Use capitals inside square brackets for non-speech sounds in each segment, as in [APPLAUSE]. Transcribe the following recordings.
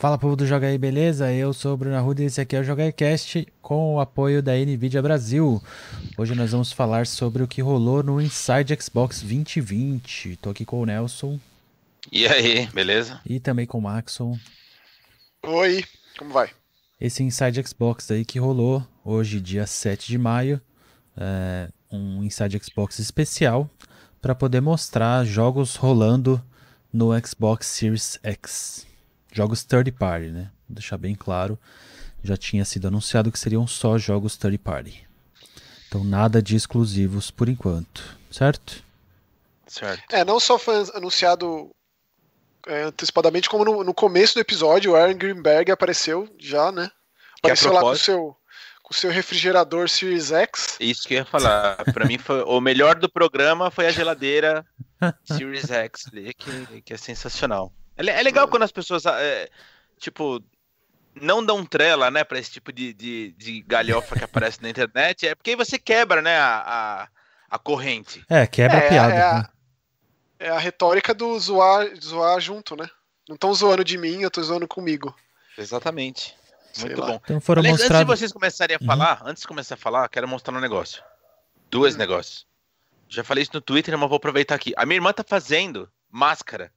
Fala povo do Joga aí, beleza? Eu sou o Bruno Arruda e esse aqui é o Joga Cast com o apoio da Nvidia Brasil. Hoje nós vamos falar sobre o que rolou no Inside Xbox 2020. Tô aqui com o Nelson. E aí, beleza? E também com o Maxon. Oi, como vai? Esse Inside Xbox aí que rolou hoje, dia 7 de maio. É um Inside Xbox especial para poder mostrar jogos rolando no Xbox Series X jogos third party, né? Vou deixar bem claro, já tinha sido anunciado que seriam só jogos third party. Então nada de exclusivos por enquanto, certo? Certo. É, não só foi anunciado é, antecipadamente, como no, no, começo do episódio, o Aaron Greenberg apareceu já, né? Apareceu lá com o seu, o seu refrigerador Series X. Isso que eu ia falar. Pra mim, foi, o melhor do programa foi a geladeira [LAUGHS] Series X, que, que é sensacional. É, é legal quando as pessoas, é, tipo, não dão trela, né, pra esse tipo de, de, de galhofa que aparece na [LAUGHS] internet. É porque aí você quebra, né, a, a, a corrente. É, quebra é, a piada. É a, né? é a retórica do zoar, zoar junto, né? Não estão zoando de mim, eu tô zoando comigo. Exatamente. Muito bom. Então foram Aliás, mostrado... Antes de vocês começarem a uhum. falar, antes de começar a falar, quero mostrar um negócio. Dois hum. negócios. Já falei isso no Twitter, mas vou aproveitar aqui. A minha irmã tá fazendo máscara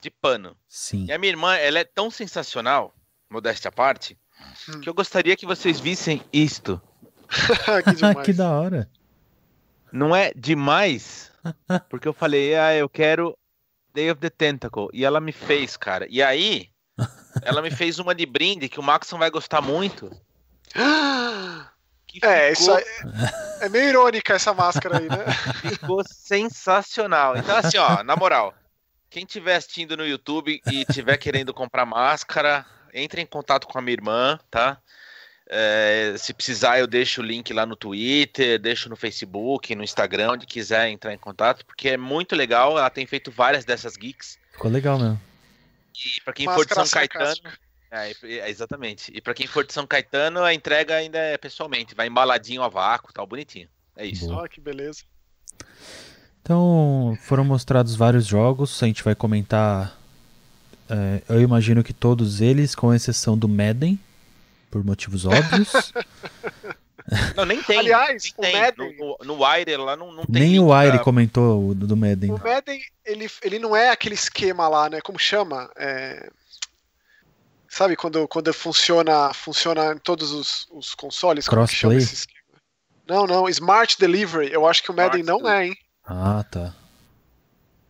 de pano. Sim. E a minha irmã, ela é tão sensacional, modéstia à parte, hum. que eu gostaria que vocês vissem isto. [LAUGHS] que, [LAUGHS] que da hora. Não é demais? [LAUGHS] Porque eu falei, ah, eu quero Day of the Tentacle. E ela me fez, cara. E aí, ela me fez uma de brinde que o Maxon vai gostar muito. [GASPS] é, ficou... isso aí, é meio irônica essa máscara aí, né? Ficou sensacional. Então, assim, ó, na moral, quem estiver assistindo no YouTube e estiver querendo comprar máscara, entre em contato com a minha irmã, tá? É, se precisar, eu deixo o link lá no Twitter, deixo no Facebook, no Instagram, onde quiser entrar em contato, porque é muito legal. Ela tem feito várias dessas geeks. Ficou legal mesmo. E para quem Máscara for de São Caetano. É, é, exatamente. E para quem for de São Caetano, a entrega ainda é pessoalmente. Vai embaladinho a vácuo, tal, bonitinho. É isso. Olha que beleza. Então, foram mostrados vários jogos, a gente vai comentar. É, eu imagino que todos eles, com exceção do Madden, por motivos [LAUGHS] óbvios. Não, nem tem. Aliás, nem o tem. Madden. No, no Wire lá não, não tem. Nem o Wire pra... comentou o do Madden. O Madden, ele, ele não é aquele esquema lá, né? Como chama? É... Sabe quando, quando funciona, funciona em todos os, os consoles? Crossplay? Não, não. Smart Delivery. Eu acho que o Madden Smart não é, hein? Ah, tá.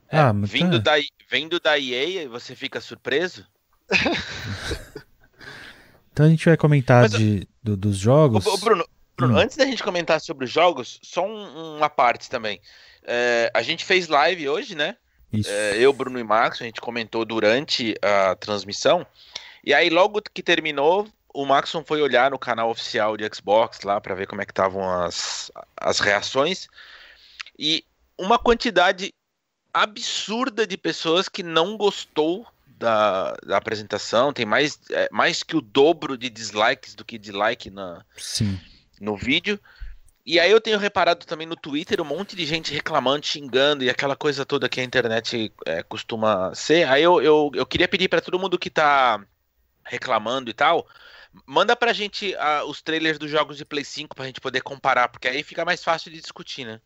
É, ah, vindo, tá. da, vindo da EA, você fica surpreso? [LAUGHS] então a gente vai comentar mas, de, do, dos jogos. Ô, Bruno, Bruno hum. antes da gente comentar sobre os jogos, só um, uma parte também. É, a gente fez live hoje, né? É, eu, Bruno e Max, a gente comentou durante a transmissão. E aí, logo que terminou, o Maxon foi olhar no canal oficial de Xbox lá para ver como é que estavam as, as reações. E uma quantidade absurda de pessoas que não gostou da, da apresentação. Tem mais, é, mais que o dobro de dislikes do que de like na, Sim. no vídeo. E aí eu tenho reparado também no Twitter um monte de gente reclamando, xingando e aquela coisa toda que a internet é, costuma ser. Aí eu, eu, eu queria pedir para todo mundo que tá reclamando e tal, manda pra gente uh, os trailers dos jogos de Play 5 pra gente poder comparar, porque aí fica mais fácil de discutir, né?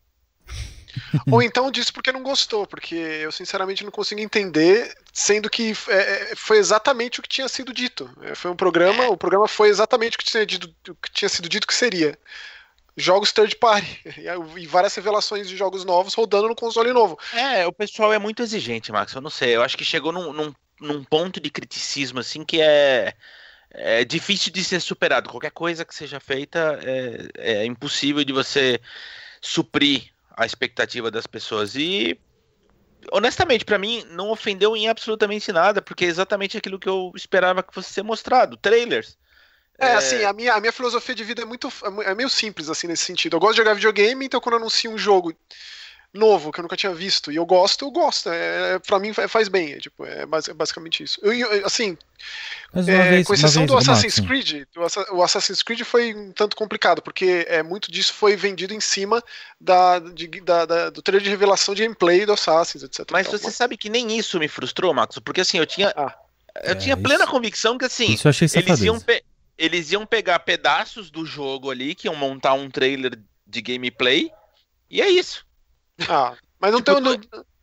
Ou [LAUGHS] então disse porque não gostou, porque eu sinceramente não consigo entender, sendo que é, é foi exatamente o que tinha sido dito. É, foi um programa, o programa foi exatamente o que tinha, dito, o que tinha sido dito que seria. Jogos third party [LAUGHS] e várias revelações de jogos novos rodando no console novo. É, o pessoal é muito exigente, Max. Eu não sei. Eu acho que chegou num, num, num ponto de criticismo assim que é é difícil de ser superado. Qualquer coisa que seja feita é, é impossível de você suprir a expectativa das pessoas. E honestamente, para mim, não ofendeu em absolutamente nada, porque é exatamente aquilo que eu esperava que fosse ser mostrado. Trailers. É, é, assim, a minha, a minha filosofia de vida é muito é meio simples, assim, nesse sentido. Eu gosto de jogar videogame, então quando eu anuncio um jogo novo que eu nunca tinha visto e eu gosto, eu gosto. É, para mim faz bem, é, tipo, é basicamente isso. Eu, eu, assim, é, vez, com exceção do Assassin's Creed, o Assassin's Creed foi um tanto complicado, porque é, muito disso foi vendido em cima da, de, da, da do trailer de revelação de gameplay do Assassin's, etc. Mas você sabe que nem isso me frustrou, Max, porque assim, eu tinha. Ah. Eu é, tinha plena isso, convicção que assim, isso eu achei eles iam, eles iam pegar pedaços do jogo ali, que iam montar um trailer de gameplay, e é isso. Ah, mas não tipo, tem.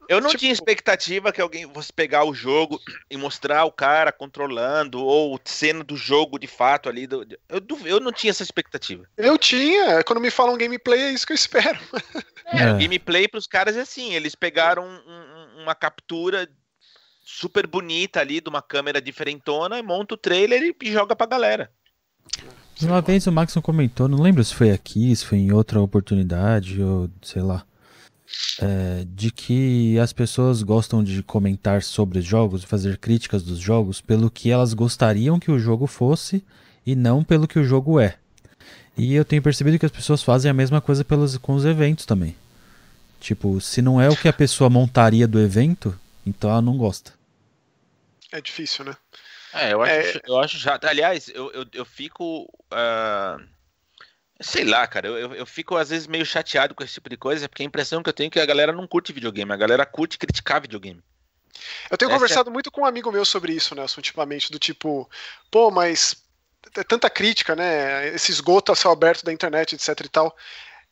Eu não tipo... tinha expectativa que alguém fosse pegar o jogo e mostrar o cara controlando, ou cena do jogo de fato ali. Do... Eu, eu não tinha essa expectativa. Eu tinha. Quando me falam gameplay, é isso que eu espero. [LAUGHS] É, é. gameplay pros caras é assim: eles pegaram um, um, uma captura super bonita ali de uma câmera diferentona, monta o trailer e joga pra galera. Uma vez o Maxon comentou, não lembro se foi aqui, se foi em outra oportunidade, ou sei lá é, de que as pessoas gostam de comentar sobre os jogos, fazer críticas dos jogos pelo que elas gostariam que o jogo fosse e não pelo que o jogo é. E eu tenho percebido que as pessoas fazem a mesma coisa pelos, com os eventos também. Tipo, se não é o que a pessoa montaria do evento, então ela não gosta. É difícil, né? É, eu acho, é... Eu acho já. Aliás, eu, eu, eu fico. Uh Sei lá, cara, eu, eu fico às vezes meio chateado com esse tipo de coisa, porque a impressão que eu tenho é que a galera não curte videogame, a galera curte criticar videogame. Eu tenho Essa conversado é... muito com um amigo meu sobre isso, Nelson, ultimamente, do tipo, pô, mas é tanta crítica, né? Esse esgoto a céu aberto da internet, etc e tal.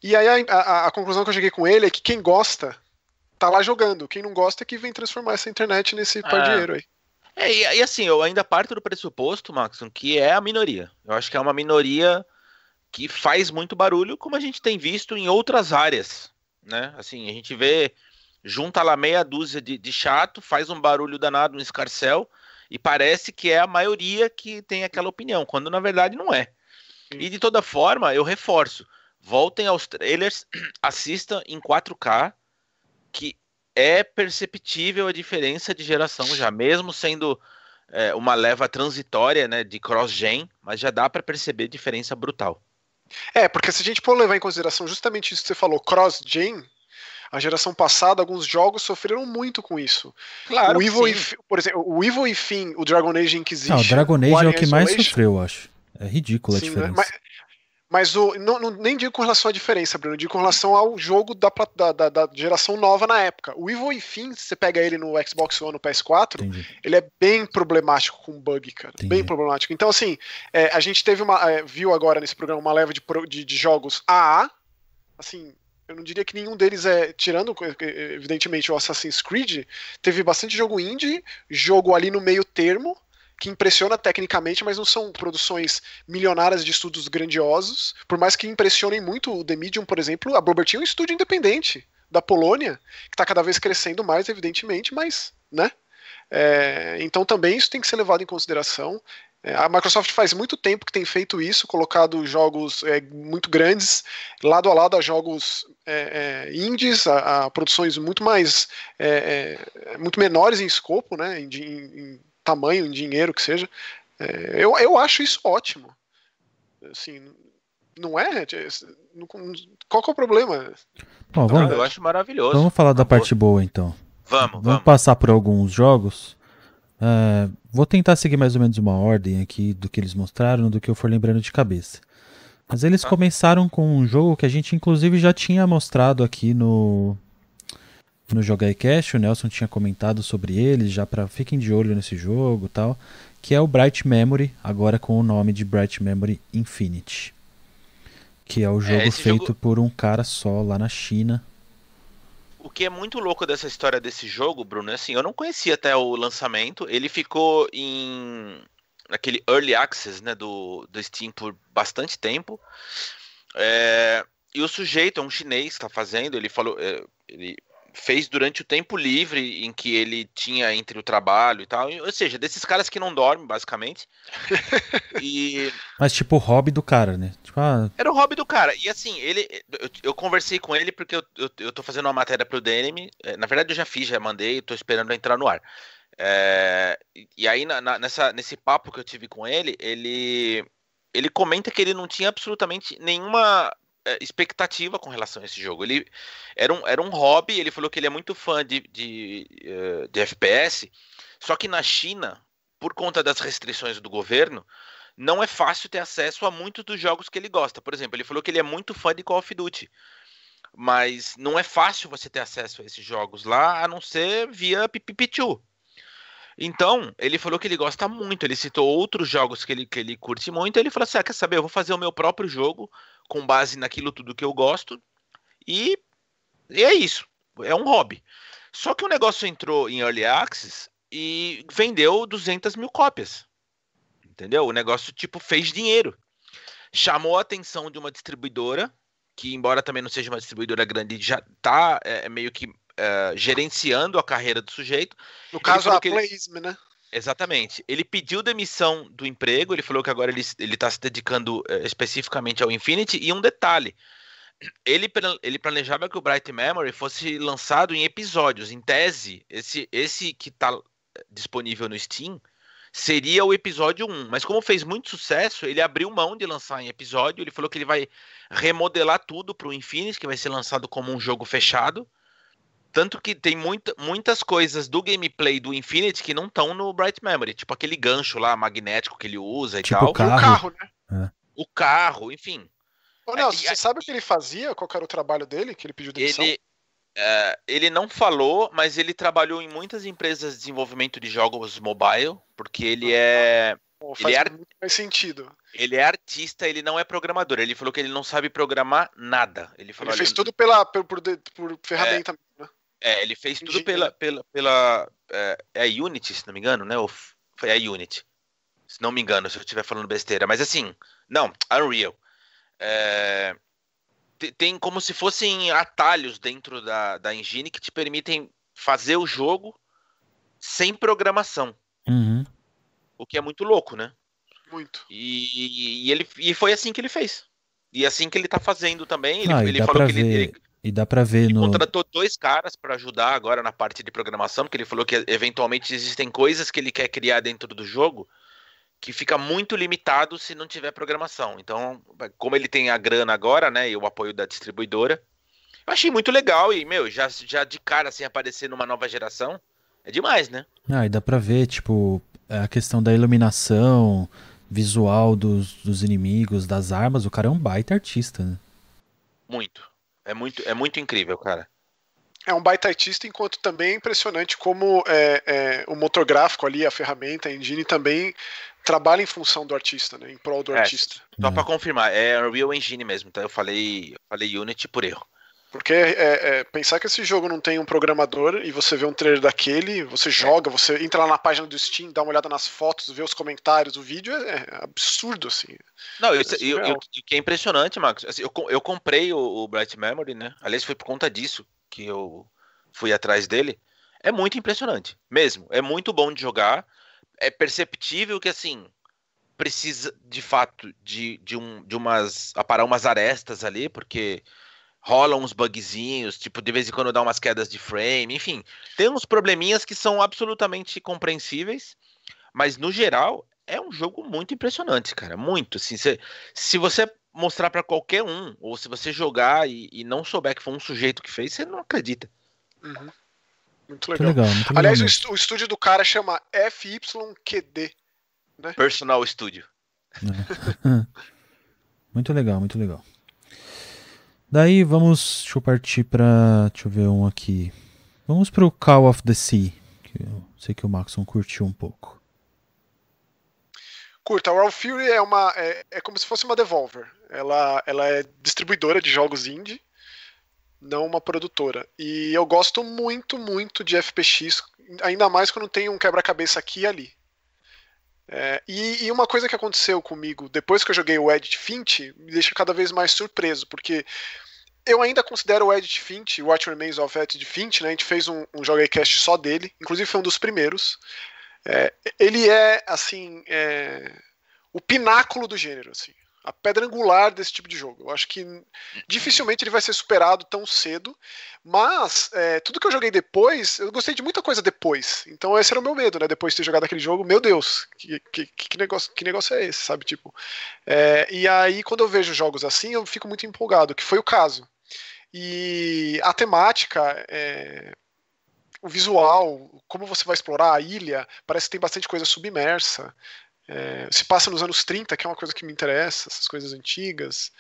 E aí a, a, a, conclusão que eu cheguei com ele é que quem gosta tá lá jogando, quem não gosta é que vem transformar essa internet nesse par de dinheiro aí. É, e, e, assim, eu ainda parto do pressuposto, Max, que é a minoria. Eu acho que é uma minoria que faz muito barulho, como a gente tem visto em outras áreas, né? Assim, a gente vê, junta lá meia dúzia de, de chato, faz um barulho danado no escarcel, e parece que é a maioria que tem aquela opinião, quando na verdade não é. E de toda forma, eu reforço, voltem aos trailers, [CLEARS THROAT] assistam em 4K, que é perceptível a diferença de geração já, mesmo sendo é, uma leva transitória né, de cross-gen, mas já dá para perceber diferença brutal. É, porque se a gente for levar em consideração justamente isso que você falou, cross-gen, a geração passada, alguns jogos sofreram muito com isso. Claro, o Evil e, por exemplo, o Evil e Fim, o Dragon Age Inquisition. Não, o Dragon Age é o que mais sofreu, eu acho. É ridícula a sim, né? diferença. Mas, mas o, não, não, nem digo com relação à diferença, Bruno, digo com relação ao jogo da, da, da, geração nova na época. O Evil Enfim, se você pega ele no Xbox One, no PS4, Entendi. ele é bem problemático com bug, cara. Entendi. Bem problemático. Então, assim, é, a gente teve uma. É, viu agora nesse programa uma leva de, de, de jogos AA. Assim, eu não diria que nenhum deles é, tirando evidentemente o Assassin's Creed, teve bastante jogo indie, jogo ali no meio termo, que impressiona tecnicamente, mas não são produções milionárias de estudos grandiosos. Por mais que impressionem muito o The Medium, por exemplo, a Bloober tinha um estúdio independente da Polônia, que está cada vez crescendo mais, evidentemente, mas, né? É, então também isso tem que ser levado em consideração. É, a Microsoft faz muito tempo que tem feito isso, colocado jogos é, muito grandes lado a lado a jogos é, é indies, a, a, produções muito mais é, muito menores em escopo, né, em, em tamanho, em dinheiro que seja. É, eu, eu acho isso ótimo. Assim, não é? Qual que é o problema? Bom, vamos, eu acho maravilhoso. Vamos falar da parte boa então. Vamos, vamos. Vamos passar por alguns jogos. É, vou tentar seguir mais ou menos uma ordem aqui do que eles mostraram, do que eu for lembrando de cabeça. Mas eles ah. começaram com um jogo que a gente inclusive já tinha mostrado aqui no no Jogai Cash, o Nelson tinha comentado sobre ele, já para fiquem de olho nesse jogo, tal, que é o Bright Memory, agora com o nome de Bright Memory Infinity. Que é o é, jogo é, feito jogo... por um cara só lá na China. O que é muito louco dessa história desse jogo, Bruno, é assim, eu não conhecia até o lançamento, ele ficou em naquele early access, né, do, do Steam por bastante tempo. É, e o sujeito é um chinês que está fazendo, ele falou, é, ele fez durante o tempo livre em que ele tinha entre o trabalho e tal. Ou seja, desses caras que não dormem, basicamente. [LAUGHS] e... Mas tipo o hobby do cara, né? Tipo, ah... Era o hobby do cara. E assim, ele. Eu, eu conversei com ele porque eu, eu, eu, tô fazendo uma matéria pro DNM. É, na verdade, eu já fiz, já mandei, tô esperando entrar no ar. É, e aí, na, na, nessa, nesse papo que eu tive com ele, ele. Ele comenta que ele não tinha absolutamente nenhuma expectativa com relação a esse jogo. Ele era um, era um hobby, ele falou que ele é muito fã de, de, eh, de FPS, só que na China, por conta das restrições do governo, não é fácil ter acesso a muitos dos jogos que ele gosta. Por exemplo, ele falou que ele é muito fã de Call of Duty. Mas não é fácil você ter acesso a esses jogos lá, a não ser via Pipipichu. Então, ele falou que ele gosta muito, ele citou outros jogos que ele, que ele curte muito, ele falou assim: ah, quer saber, eu vou fazer o meu próprio jogo com base naquilo tudo que eu gosto, e, e é isso, é um hobby. Só que o negócio entrou em Early Access e vendeu 200 mil cópias, entendeu? O negócio, tipo, fez dinheiro. Chamou a atenção de uma distribuidora, que embora também não seja uma distribuidora grande, já tá é, meio que uh, gerenciando a carreira do sujeito. No caso, a Playsme, né? Exatamente. Ele pediu demissão do emprego, ele falou que agora ele está se dedicando uh, especificamente ao Infinity. E um detalhe: ele, ele planejava que o Bright Memory fosse lançado em episódios. Em tese, esse, esse que está disponível no Steam seria o episódio 1. Mas como fez muito sucesso, ele abriu mão de lançar em episódio. Ele falou que ele vai remodelar tudo para o Infinity, que vai ser lançado como um jogo fechado. Tanto que tem muita, muitas coisas do gameplay do Infinity que não estão no Bright Memory. Tipo aquele gancho lá magnético que ele usa e tipo tal. O carro, o carro né? É. O carro, enfim. Ô, Nelson, é, você sabe o que ele fazia? Qual era o trabalho dele que ele pediu demissão? Ele, uh, ele não falou, mas ele trabalhou em muitas empresas de desenvolvimento de jogos mobile, porque ele é. Pô, faz ele é muito mais sentido. Ele é artista, ele não é programador. Ele falou que ele não sabe programar nada. Ele, falou, ele fez tudo pela, por, por, por ferramenta. É, é, ele fez tudo pela, pela, pela é, é, a Unity, se não me engano, né? Ou foi a Unity. Se não me engano, se eu estiver falando besteira. Mas assim, não, Unreal. É, tem como se fossem atalhos dentro da, da engine que te permitem fazer o jogo sem programação. Uhum. O que é muito louco, né? Muito. E, e, ele, e foi assim que ele fez. E assim que ele tá fazendo também. Ele, ah, ele falou que ver. ele, e dá para ver ele no. contratou dois caras para ajudar agora na parte de programação, porque ele falou que eventualmente existem coisas que ele quer criar dentro do jogo que fica muito limitado se não tiver programação. Então, como ele tem a grana agora, né, e o apoio da distribuidora, eu achei muito legal e, meu, já, já de cara assim aparecer numa nova geração, é demais, né? Ah, e dá pra ver, tipo, a questão da iluminação, visual dos, dos inimigos, das armas, o cara é um baita artista, né? Muito. É muito, é muito incrível, cara. É um baita artista, enquanto também é impressionante como é, é, o motor gráfico ali, a ferramenta, a engine também trabalha em função do artista, né? Em prol do é, artista. Só para confirmar, é Unreal Engine mesmo, tá? Eu falei, eu falei Unity por erro. Porque é, é, pensar que esse jogo não tem um programador e você vê um trailer daquele, você joga, você entra lá na página do Steam, dá uma olhada nas fotos, vê os comentários, o vídeo é, é absurdo, assim. Não, eu, eu, que é impressionante, Marcos. Assim, eu, eu comprei o, o, Bright Memory, né? Aliás, foi por conta disso que eu fui atrás dele. É muito impressionante, mesmo. É muito bom de jogar. É perceptível que, assim, precisa de fato de, de, um, de umas. aparar umas arestas ali, porque rolam uns bugzinhos, tipo, de vez em quando dá umas quedas de frame, enfim, tem uns probleminhas que são absolutamente compreensíveis, mas no geral é um jogo muito impressionante, cara, muito, assim, se, se você mostrar para qualquer um, ou se você jogar e, e, não souber que foi um sujeito que fez, você não acredita. Uhum. Muito legal. Muito legal, muito legal Aliás, o, o, estúdio do cara chama FYQD, né? Personal Studio. É. [LAUGHS] muito legal, muito legal. Daí vamos. Deixa eu partir pra. Deixa eu ver um aqui. Vamos pro Call of the Sea. Que eu sei que o Maxon curtiu um pouco. Curta, a Raw Fury é uma. É, é, como se fosse uma Devolver. Ela, ela é distribuidora de jogos indie, não uma produtora. E eu gosto muito, muito de FPX, ainda mais quando tem um quebra-cabeça aqui e ali. É, e, e, uma coisa que aconteceu comigo depois que eu joguei o Edit Fint me deixa cada vez mais surpreso, porque eu ainda considero o Edit Fint, What Remains of Edit Fint, né? A gente fez um, um Cast só dele, inclusive foi um dos primeiros. É, ele é, assim, é, o pináculo do gênero, assim a pedra angular desse tipo de jogo. Eu acho que dificilmente ele vai ser superado tão cedo, mas é, tudo que eu joguei depois, eu gostei de muita coisa depois. Então esse era o meu medo, né? Depois de ter jogado aquele jogo, meu Deus, que, que, que negócio, que negócio é esse, sabe? Tipo, é, e aí quando eu vejo jogos assim, eu fico muito empolgado, que foi o caso. E a temática, é, o visual, como você vai explorar a ilha, parece que tem bastante coisa submersa. É, se passa nos anos 30, que é uma coisa que me interessa, essas coisas antigas.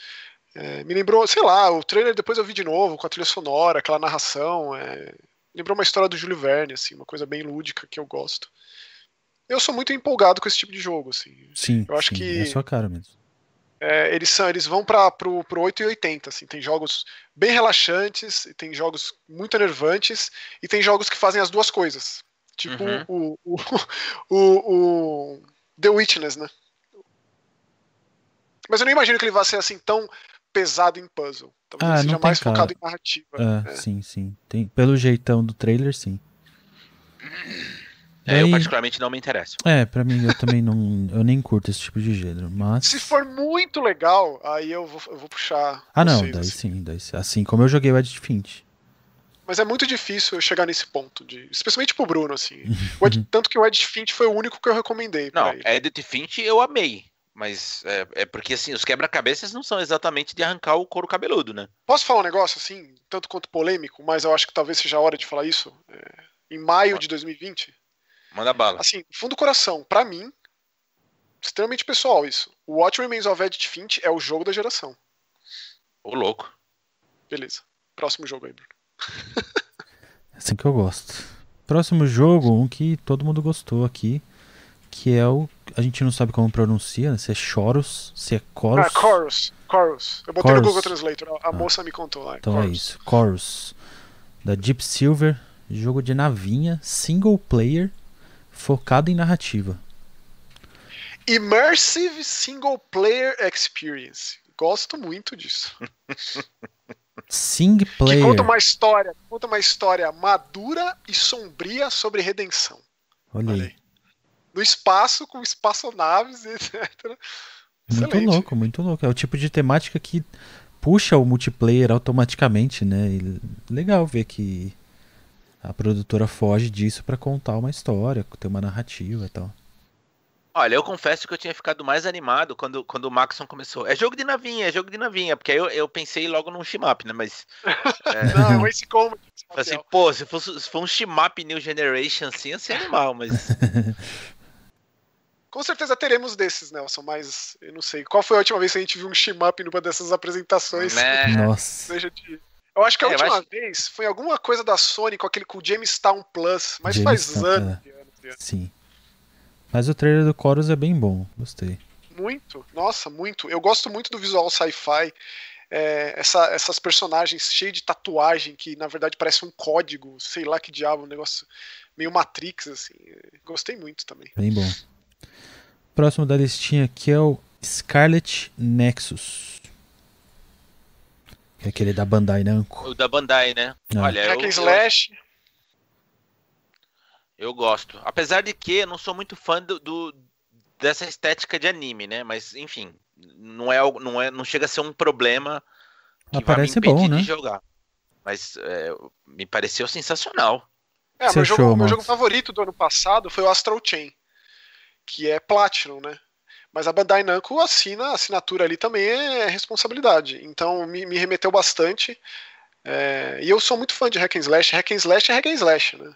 É, me lembrou, sei lá, o trailer depois eu vi de novo, com a trilha sonora, aquela narração. É, lembrou uma história do Júlio Verne, assim, uma coisa bem lúdica que eu gosto. Eu sou muito empolgado com esse tipo de jogo, assim. Sim, eu acho sim, que é a sua cara mesmo. é, eles são, eles vão para pro, pro 8 e 80, assim, tem jogos bem relaxantes, tem jogos muito enervantes e tem jogos que fazem as duas coisas. Tipo Uhum. o, o, [LAUGHS] o, o The Witness, né? Mas eu não imagino que ele vá ser assim tão pesado em puzzle. Talvez Ah, ele seja mais cara. focado em narrativa. É, sim, sim. Tem, pelo jeitão do trailer, sim. É, eu Daí- particularmente não me interesso. É, pra mim eu também não. Eu nem curto esse tipo de gênero, mas. Se for muito legal, aí eu vou, eu vou puxar. Ah, não, vocês, daí assim. sim, daí sim. Assim como eu joguei o Edge Fint. Mas é muito difícil eu chegar nesse ponto, de, especialmente pro Bruno, assim. O Ed- [LAUGHS] tanto que o Ed Fint foi o único que eu recomendei Não. Edit Finch eu amei. Mas é, é porque assim, os quebra-cabeças não são exatamente de arrancar o couro cabeludo, né? Posso falar um negócio, assim, tanto quanto polêmico, mas eu acho que talvez seja a hora de falar isso? É, em maio de 2020, Manda bala. assim, fundo do coração, pra mim, extremamente pessoal isso. O What Remains of Edith Finch é o jogo da geração. Ô, louco. Beleza. Próximo jogo aí, Bruno. É assim que eu gosto. Próximo jogo, um que todo mundo gostou aqui. Que é o. A gente não sabe como pronuncia, né? Se é Choros, se é Chorus. Ah, Chorus. Chorus. Eu botei no Chorus. Google Translator, a, a moça me contou lá. Então é Chorus. isso. Chorus. Da Deep Silver. Jogo de navinha, single player, focado em narrativa. Immersive Single Player Experience. Gosto muito disso. [LAUGHS] Sing Que player. conta uma história, conta uma história madura e sombria sobre redenção. Olha Olha aí. aí. No espaço, com espaçonaves, [LAUGHS] etc. Muito Excelente. louco, muito louco. É o tipo de temática que puxa o multiplayer automaticamente, né? E legal ver que a produtora foge disso pra contar uma história, ter uma narrativa e tal. Olha, eu confesso que eu tinha ficado mais animado quando, quando o Maxon começou. É jogo de navinha, é jogo de navinha, porque aí eu, eu pensei logo num shmup, né? Mas. [LAUGHS] Não, esse como. [LAUGHS] Falei assim, pô, se, fosse, se for um shmup New Generation assim, ia ser animal, mas. [LAUGHS] Com certeza teremos desses, Nelson, mas eu não sei. Qual foi a última vez que a gente viu um shmup numa dessas apresentações? né? Nossa. Seja de... Eu acho que a É, última acho- vez foi alguma coisa da Sony com aquele com o Jamestown Plus, mas faz é. e anos e anos. Sim. Mas o trailer do Chorus é bem bom. Gostei. Muito, nossa, muito. Eu gosto muito do visual sci-fi. é, essa- essas personagens cheias de tatuagem que na verdade parece um código, sei lá que diabo, um negócio meio Matrix, assim. Gostei muito também. Bem bom. Próximo da listinha aqui é o Scarlet Nexus. Que é aquele da Bandai Namco. O da Bandai, né? É. Olha, and eu, Slash, eu gosto. Apesar de que eu não sou muito fã do, do- dessa estética de anime, né? Mas, enfim, não é, algo- não é, não chega a ser um problema que Ah, vai me parece impedir bom, né? de jogar. Mas é, me pareceu sensacional. É, Você meu, jogo, achou, meu Max? jogo favorito do ano passado foi o Astral Chain, que é Platinum, né? Mas a Bandai Namco assina, a assinatura ali também é responsabilidade. Então me, me remeteu bastante. É, e eu sou muito fã de Hack and Slash. Hack and Slash é Hack and Slash, né?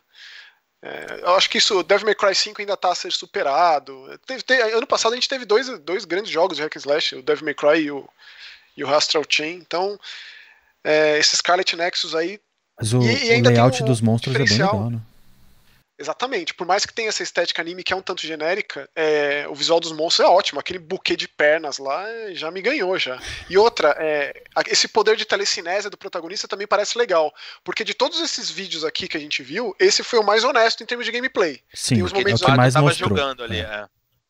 É, eu acho que isso, Devil May Cry 5 ainda está a ser superado. Teve- te- ano passado a gente teve dois, dois grandes jogos de Hack and Slash, o Devil May Cry e o, e o Astral Chain. Então, é, esse Scarlet Nexus aí Mas o, E- e o layout um dos monstros é bem legal, né? Exatamente. Por mais que tenha essa estética anime que é um tanto genérica, é, o visual dos monstros é ótimo. Aquele buquê de pernas lá já me ganhou já. E outra, é, esse poder de telecinésia do protagonista também parece legal. Porque de todos esses vídeos aqui que a gente viu, esse foi o mais honesto em termos de gameplay. Sim, Tem os é o momentos que mais tava mostrou. jogando ali. É.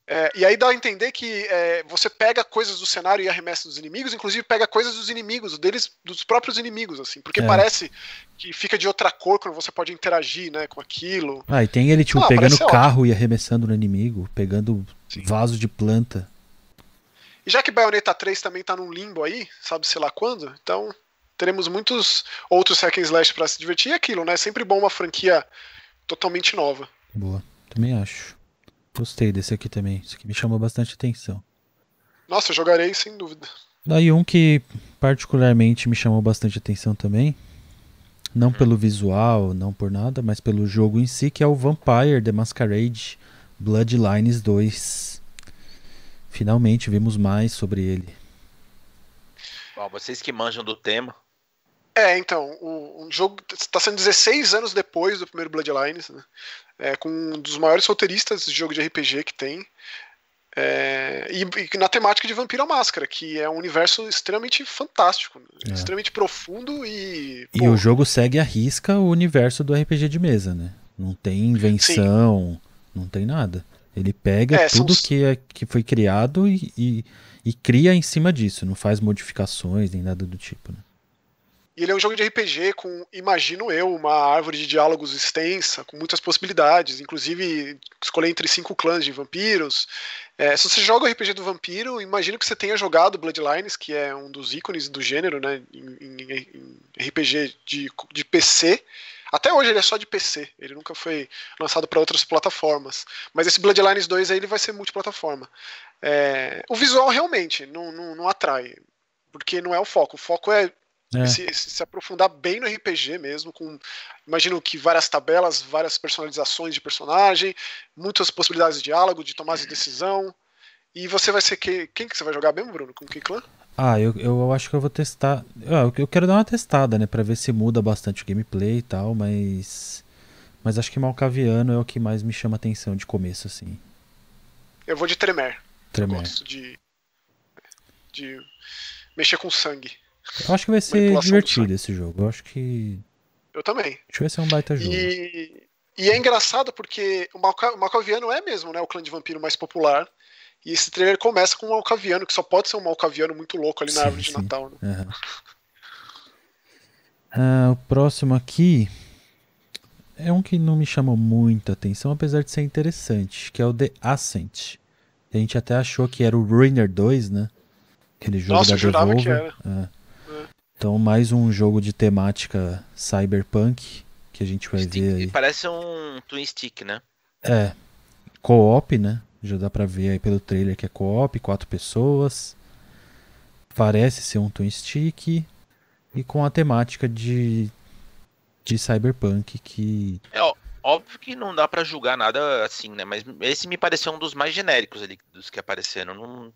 é. E aí dá a entender que é, você pega coisas do cenário e arremessa dos inimigos, inclusive pega coisas dos inimigos, deles, dos próprios inimigos, assim, porque É. parece que fica de outra cor quando você pode interagir, né, com aquilo. Ah, e tem ele, tipo, Ah, pegando carro e arremessando no inimigo, pegando Sim. vaso de planta. E já que Bayonetta 3 também tá num limbo aí, sabe sei lá quando, então teremos muitos outros hack and slash pra se divertir. E é aquilo, né? É sempre bom uma franquia totalmente nova. Boa, também acho. Gostei desse aqui também. Esse aqui me chamou bastante atenção. Nossa, eu jogarei sem dúvida. Daí um que particularmente me chamou bastante atenção também, não pelo visual, não por nada, mas pelo jogo em si, que é o Vampire The Masquerade Bloodlines 2. Finalmente vimos mais sobre ele. Bom, vocês que manjam do tema. É, então, o, um jogo está sendo 16 anos depois do primeiro Bloodlines, né? É, com um dos maiores roteiristas de jogo de RPG que tem. É, e, e, na temática de Vampiro à Máscara, que é um universo extremamente fantástico, é. extremamente profundo e. E pô, o jogo segue a risca o universo do RPG de mesa, né? Não tem invenção, sim. não tem nada. Ele pega é, tudo são... que, é, que foi criado e, e, e, cria em cima disso, não faz modificações nem nada do tipo. Né? E ele é um jogo de RPG com, imagino eu, uma árvore de diálogos extensa, com muitas possibilidades, inclusive escolher entre cinco clãs de vampiros. É, se você joga o RPG do vampiro, imagino que você tenha jogado Bloodlines, que é um dos ícones do gênero, né, em, em, em RPG de, de PC. Até hoje ele é só de PC, ele nunca foi lançado para outras plataformas. Mas esse Bloodlines 2 aí ele vai ser multiplataforma. É, o visual realmente não, não, não atrai, porque não é o foco. O foco é é. Se, se, aprofundar bem no RPG mesmo, com imagino que várias tabelas, várias personalizações de personagem, muitas possibilidades de diálogo, de tomada de decisão. E você vai ser que, quem que você vai jogar mesmo, Bruno? Com que clã? Ah, eu, eu acho que eu vou testar. Eu, eu quero dar uma testada, né, para ver se muda bastante o gameplay e tal, mas mas acho que Malcaviano é o que mais me chama atenção de começo assim. Eu vou de Tremer. Tremer. Eu gosto de de mexer com sangue. Eu acho que vai ser divertido esse jogo. Eu acho que. Eu também. Acho que vai ser um baita jogo. E, e é engraçado porque o, Malca... o Malcaviano é mesmo, né? O clã de vampiro mais popular. E esse trailer começa com um Malcaviano, que só pode ser um Malcaviano muito louco ali na sim, árvore sim. de Natal, né? Uhum. Ah, o próximo aqui é um que não me chamou muita atenção, apesar de ser interessante, que é o The Ascent. A gente até achou que era o Ruiner 2, né? Aquele jogo Nossa, da eu jurava Devolver. que era. É. Então, mais um jogo de temática cyberpunk que a gente vai stick, ver aí. Parece um Twin Stick, né? É. Co-op, né? Já dá pra ver aí pelo trailer que é co-op, quatro pessoas. Parece ser um Twin Stick. E com a temática de, de cyberpunk que. É, ó, óbvio que não dá para julgar nada assim, né? Mas esse me pareceu um dos mais genéricos ali dos que apareceram. Não,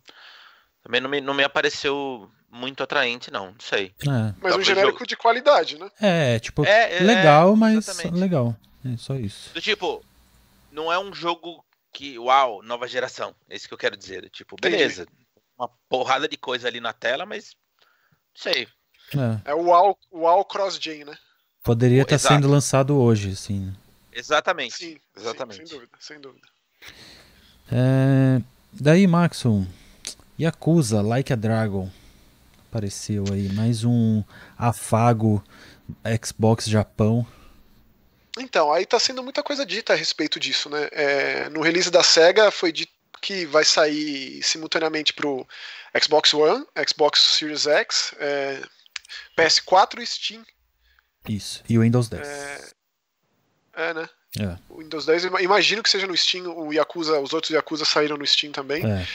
também não me, não me apareceu muito atraente, não. Não sei. É. Mas um genérico jogo... de qualidade, né? É, tipo, é, é legal, mas exatamente. legal. É só isso. Do tipo, não é um jogo que, uau, nova geração. É isso que eu quero dizer. Tipo, beleza. Entendi. Uma porrada de coisa ali na tela, mas. Não sei. É, é o UAU, UAU Cross-Gen, né? Poderia estar tá sendo lançado hoje, assim. Exatamente. Sim, exatamente. Sim, sem dúvida, sem dúvida. É... Daí, Maxon, Yakuza Like a Dragon. Apareceu aí mais um afago Xbox Japão. Então, aí tá sendo muita coisa dita a respeito disso, né? É, no release da SEGA foi dito que vai sair simultaneamente pro Xbox One, Xbox Series X, é, PS4 e Steam. Isso, e o Windows 10. É, é né? É. O Windows 10, imagino que seja no Steam, o Yakuza, os outros Yakuza saíram no Steam também. É.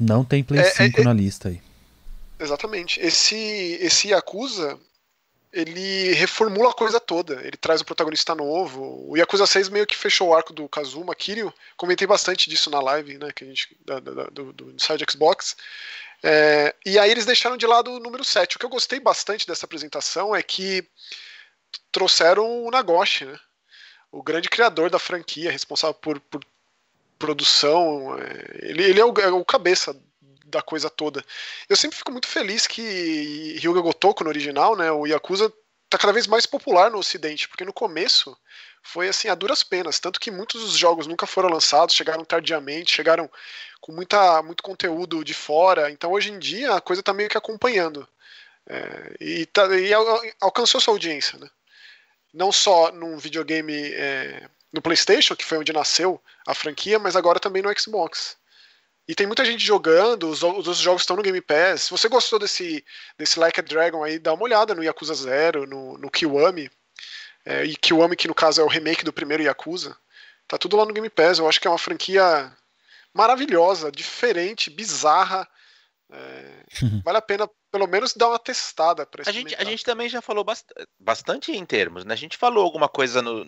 Não tem Play é, 5 é, na lista aí. Exatamente. Esse, esse Yakuza, ele reformula a coisa toda. Ele traz o protagonista novo. O Yakuza 6 meio que fechou o arco do Kazuma Kiryu. Comentei bastante disso na live, né? Que a gente, da, da, do, do Inside Xbox. É, e aí eles deixaram de lado o número 7. O que eu gostei bastante dessa apresentação é que trouxeram o Nagoshi, né? O grande criador da franquia, responsável por, por produção. É, ele, ele é, o, é o cabeça da coisa toda. Eu sempre fico muito feliz que Ryuga Gotoku, no original, né, o Yakuza, tá cada vez mais popular no ocidente, porque no começo foi assim a duras penas, tanto que muitos dos jogos nunca foram lançados, chegaram tardiamente, chegaram com muita, muito conteúdo de fora, então hoje em dia a coisa tá meio que acompanhando. É, e, tá, e alcançou sua audiência, né? Não só num videogame é, no PlayStation, que foi onde nasceu a franquia, mas agora também no Xbox. E tem muita gente jogando, os, os jogos estão no Game Pass. Se você gostou desse, desse Like a Dragon aí, dá uma olhada no Yakuza Zero, no, no Kiwami. É, e Kiwami, que no caso é o remake do primeiro Yakuza. Tá tudo lá no Game Pass. Eu acho que é uma franquia maravilhosa, diferente, bizarra. É, [LAUGHS] vale a pena pelo menos dar uma testada para a gente A gente também já falou bast bastante em termos, né? A gente falou alguma coisa no,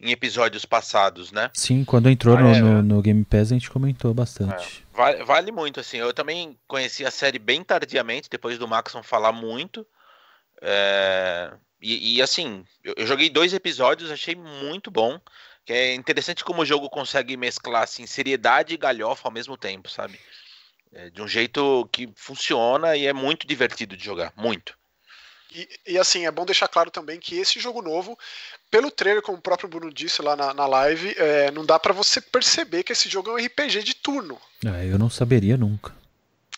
em episódios passados, né? Sim, quando entrou ah, no, é, no, no, Game Pass a gente comentou bastante. É, vale, vale, muito, assim. Eu também conheci a série bem tardiamente, depois do Maxon falar muito. É, E, e assim, eu, eu, joguei dois episódios, achei muito bom. Que é interessante como o jogo consegue mesclar assim, seriedade e galhofa ao mesmo tempo, sabe? É, de um jeito que funciona e é muito divertido de jogar, muito. E, e, assim, é bom deixar claro também que esse jogo novo, pelo trailer, como o próprio Bruno disse lá na, na live, é, não dá para você perceber que esse jogo é um RPG de turno. É, eu não saberia nunca.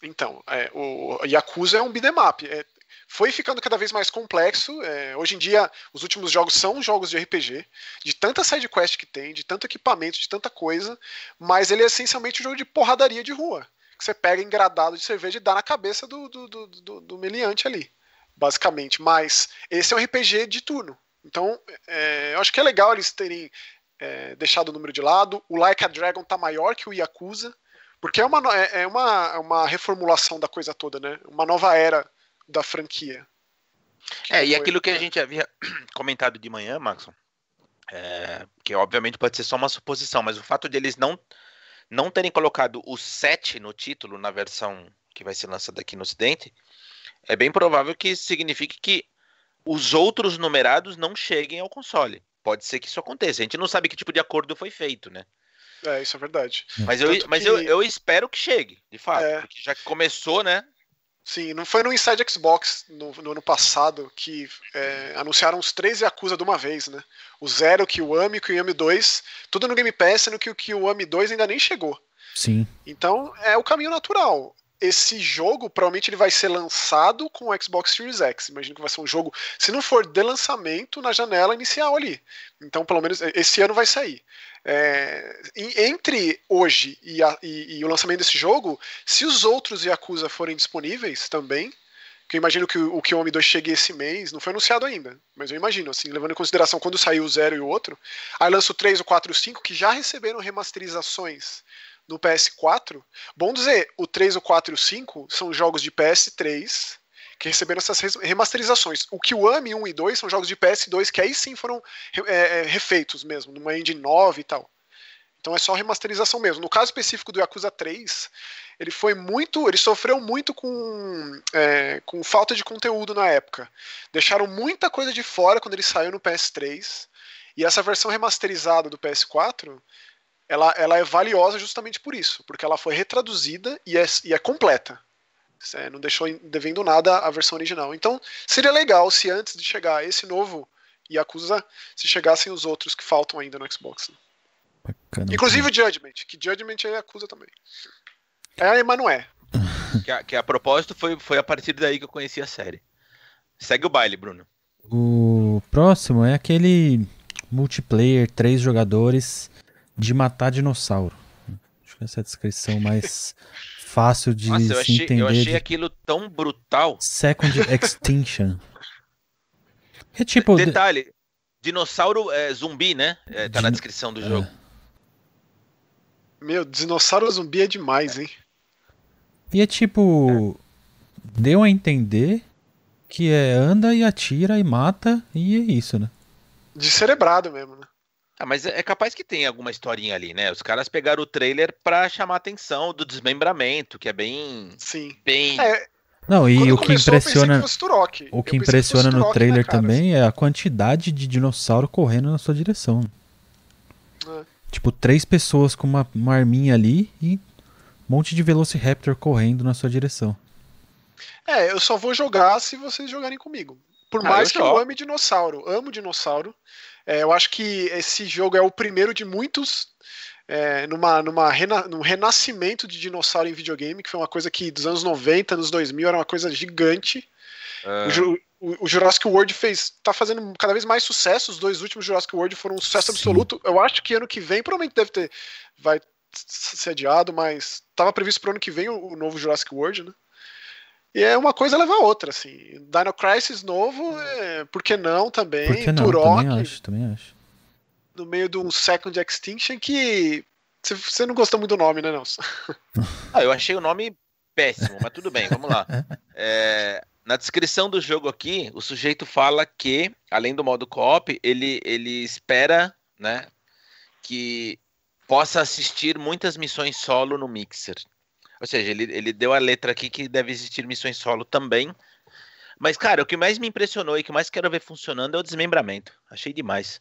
Então, é, o Yakuza é um beat'em up. É, foi ficando cada vez mais complexo. É, hoje em dia, os últimos jogos são jogos de RPG, de tanta side quest que tem, de tanto equipamento, de tanta coisa, mas ele é essencialmente um jogo de porradaria de rua. Que você pega engradado de cerveja e dá na cabeça do, do, do, do, do meliante ali basicamente. Mas esse é um RPG de turno. Então, é, eu acho que é legal eles terem é, deixado o número de lado. O Like a Dragon tá maior que o Yakuza, porque é uma, é, é uma, uma reformulação da coisa toda, né? Uma nova era da franquia. É, e aquilo que a gente havia [CLEARS THROAT] comentado de manhã, Maxon, é, que obviamente pode ser só uma suposição, mas o fato de eles não, não terem colocado o 7 no título, na versão que vai ser lançada aqui no Ocidente, é bem provável que signifique que os outros numerados não cheguem ao console. Pode ser que isso aconteça. A gente não sabe que tipo de acordo foi feito, né? É, isso é verdade. Mas, eu, mas que... eu, eu espero que chegue, de fato. É... Porque já que começou, né? Sim, não foi no Inside Xbox no, no ano passado que é, anunciaram os três Yakuza de uma vez, né? O Zero, que o Ami, que o Yami 2, tudo no Game Pass, sendo que o que o Ami 2 ainda nem chegou. Sim. Então é o caminho natural esse jogo provavelmente ele vai ser lançado com o Xbox Series X. Imagino que vai ser um jogo, se não for de lançamento, na janela inicial ali. Então, pelo menos esse ano vai sair. É, entre hoje e, a, e, e, o lançamento desse jogo, se os outros Yakuza forem disponíveis também, que eu imagino que o, Kiyomi 2 chegue esse mês, não foi anunciado ainda, mas eu imagino, assim, levando em consideração quando saiu o 0 e o outro, aí lança o 3, o 4 e o 5, que já receberam remasterizações no PS4. Bom dizer, o 3, o 4 e o 5 são jogos de PS3 que receberam essas remasterizações. O que o AMI 1 e 2 são jogos de PS2 que aí sim foram é, é, refeitos mesmo, numa engine 9 e tal. Então é só remasterização mesmo. No caso específico do Yakuza 3, ele foi muito. ele sofreu muito com, é, com falta de conteúdo na época. Deixaram muita coisa de fora quando ele saiu no PS3. E essa versão remasterizada do PS4 ela, ela é valiosa justamente por isso, porque ela foi retraduzida e é, e é completa. É, não deixou devendo nada a versão original. Então, seria legal se antes de chegar esse novo Yakuza, se chegassem os outros que faltam ainda no Xbox. Né? Bacana, Inclusive o Judgment, que Judgment é Yakuza também. É, mas não é. que, a, que a propósito foi, foi a partir daí que eu conheci a série. Segue o baile, Bruno. O próximo é aquele multiplayer, três jogadores de matar dinossauro. Acho que essa é a descrição mais fácil de Nossa, se achei, entender. Eu achei de... aquilo tão brutal. Second [LAUGHS] Extinction. é tipo. Detalhe: dinossauro é, zumbi, né? É, tá Din... na descrição do jogo. É. Meu, dinossauro zumbi é demais, hein? E é tipo. Deu a entender que é anda e atira e mata e é isso, né? Descerebrado mesmo, né? Ah, mas é, é capaz que tem alguma historinha ali, né? Os caras pegaram o trailer pra chamar a atenção do desmembramento, que é bem. Sim. Bem. É, não, e o que impressiona. Que o que impressiona que no trailer né, também assim. é a quantidade de dinossauro correndo na sua direção. É. Tipo, três pessoas com uma, uma arminha ali e um monte de Velociraptor correndo na sua direção. É, eu só vou jogar se vocês jogarem comigo. Por ah, mais eu que eu ame dinossauro, amo dinossauro. É, eu acho que esse jogo é o primeiro de muitos é, numa, numa rena, num renascimento de dinossauro em videogame, que foi uma coisa que dos anos 90, anos 2000 era uma coisa gigante. É. O, o, o, Jurassic World fez, tá fazendo cada vez mais sucesso. Os dois últimos Jurassic World foram um sucesso Sim. absoluto. Eu acho que ano que vem provavelmente deve ter, vai ser adiado, mas estava previsto para ano que vem o, o novo Jurassic World, né? E é uma coisa leva a outra, assim. Dino Crisis novo, é, por que não também? Por que não? Turok, também acho, também acho. No meio de um Second Extinction que você não gostou muito do nome, né, Nelson? [LAUGHS] ah, eu achei o nome péssimo, mas tudo bem, vamos lá. [LAUGHS] É, na descrição do jogo aqui, o sujeito fala que, além do modo co-op, ele, ele espera, né, que possa assistir muitas missões solo no Mixer. Ou seja, ele, ele deu a letra aqui que deve existir missões solo também. Mas, cara, o que mais me impressionou e que mais quero ver funcionando é o desmembramento. Achei demais.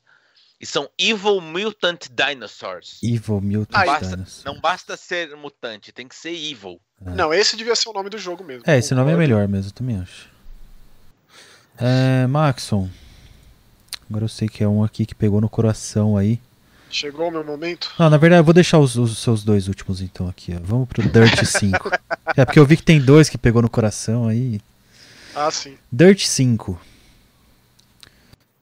E são Evil Mutant Dinosaurs. Evil Mutant Não basta, Dinosaurs. não basta ser mutante, tem que ser evil. Não, esse devia ser o nome do jogo mesmo. É, esse nome é melhor mesmo, eu também acho. É, Maxon. Agora eu sei que é um aqui que pegou no coração aí. Chegou o meu momento. Não, na verdade eu vou deixar os, os seus dois últimos então aqui, ó. Vamos pro Dirt [LAUGHS] 5. é porque eu vi que tem dois que pegou no coração aí. Ah, sim. Dirt 5.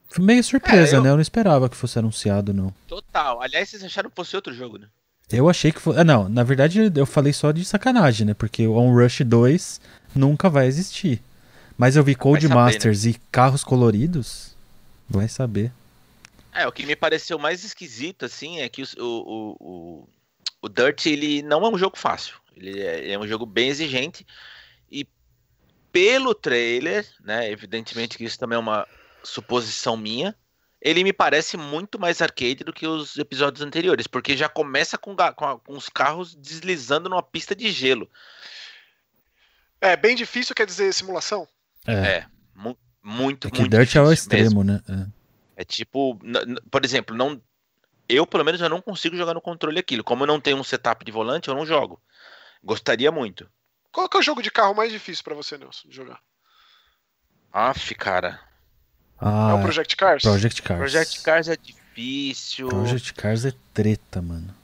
Foi meio surpresa, É, eu- né? Eu não esperava que fosse anunciado, não. Total. Aliás, vocês acharam que fosse outro jogo, né? Eu achei que fosse. Ah, não, na verdade eu falei só de sacanagem, né? Porque o On Rush 2 nunca vai existir. Mas eu vi Code saber, né? Masters e carros coloridos. Vai saber. É, o que me pareceu mais esquisito, assim, é que o, o, o, o Dirt, ele não é um jogo fácil. Ele é, ele é um jogo bem exigente. E pelo trailer, né, evidentemente que isso também é uma suposição minha, ele me parece muito mais arcade do que os episódios anteriores, porque já começa com, com, a- com os carros deslizando numa pista de gelo. É, bem difícil quer dizer simulação? É, É, mu- muito, é que muito Dirt é o difícil mesmo. extremo, né? É. É tipo, por exemplo, não eu pelo menos eu não consigo jogar no controle aquilo. Como eu não tenho um setup de volante, eu não jogo. Gostaria muito. Qual que é o jogo de carro mais difícil pra você, Nelson, de jogar? Aff, cara. Ah, é o Project Cars? Project Cars. Project Cars é difícil. Project Cars é treta, mano.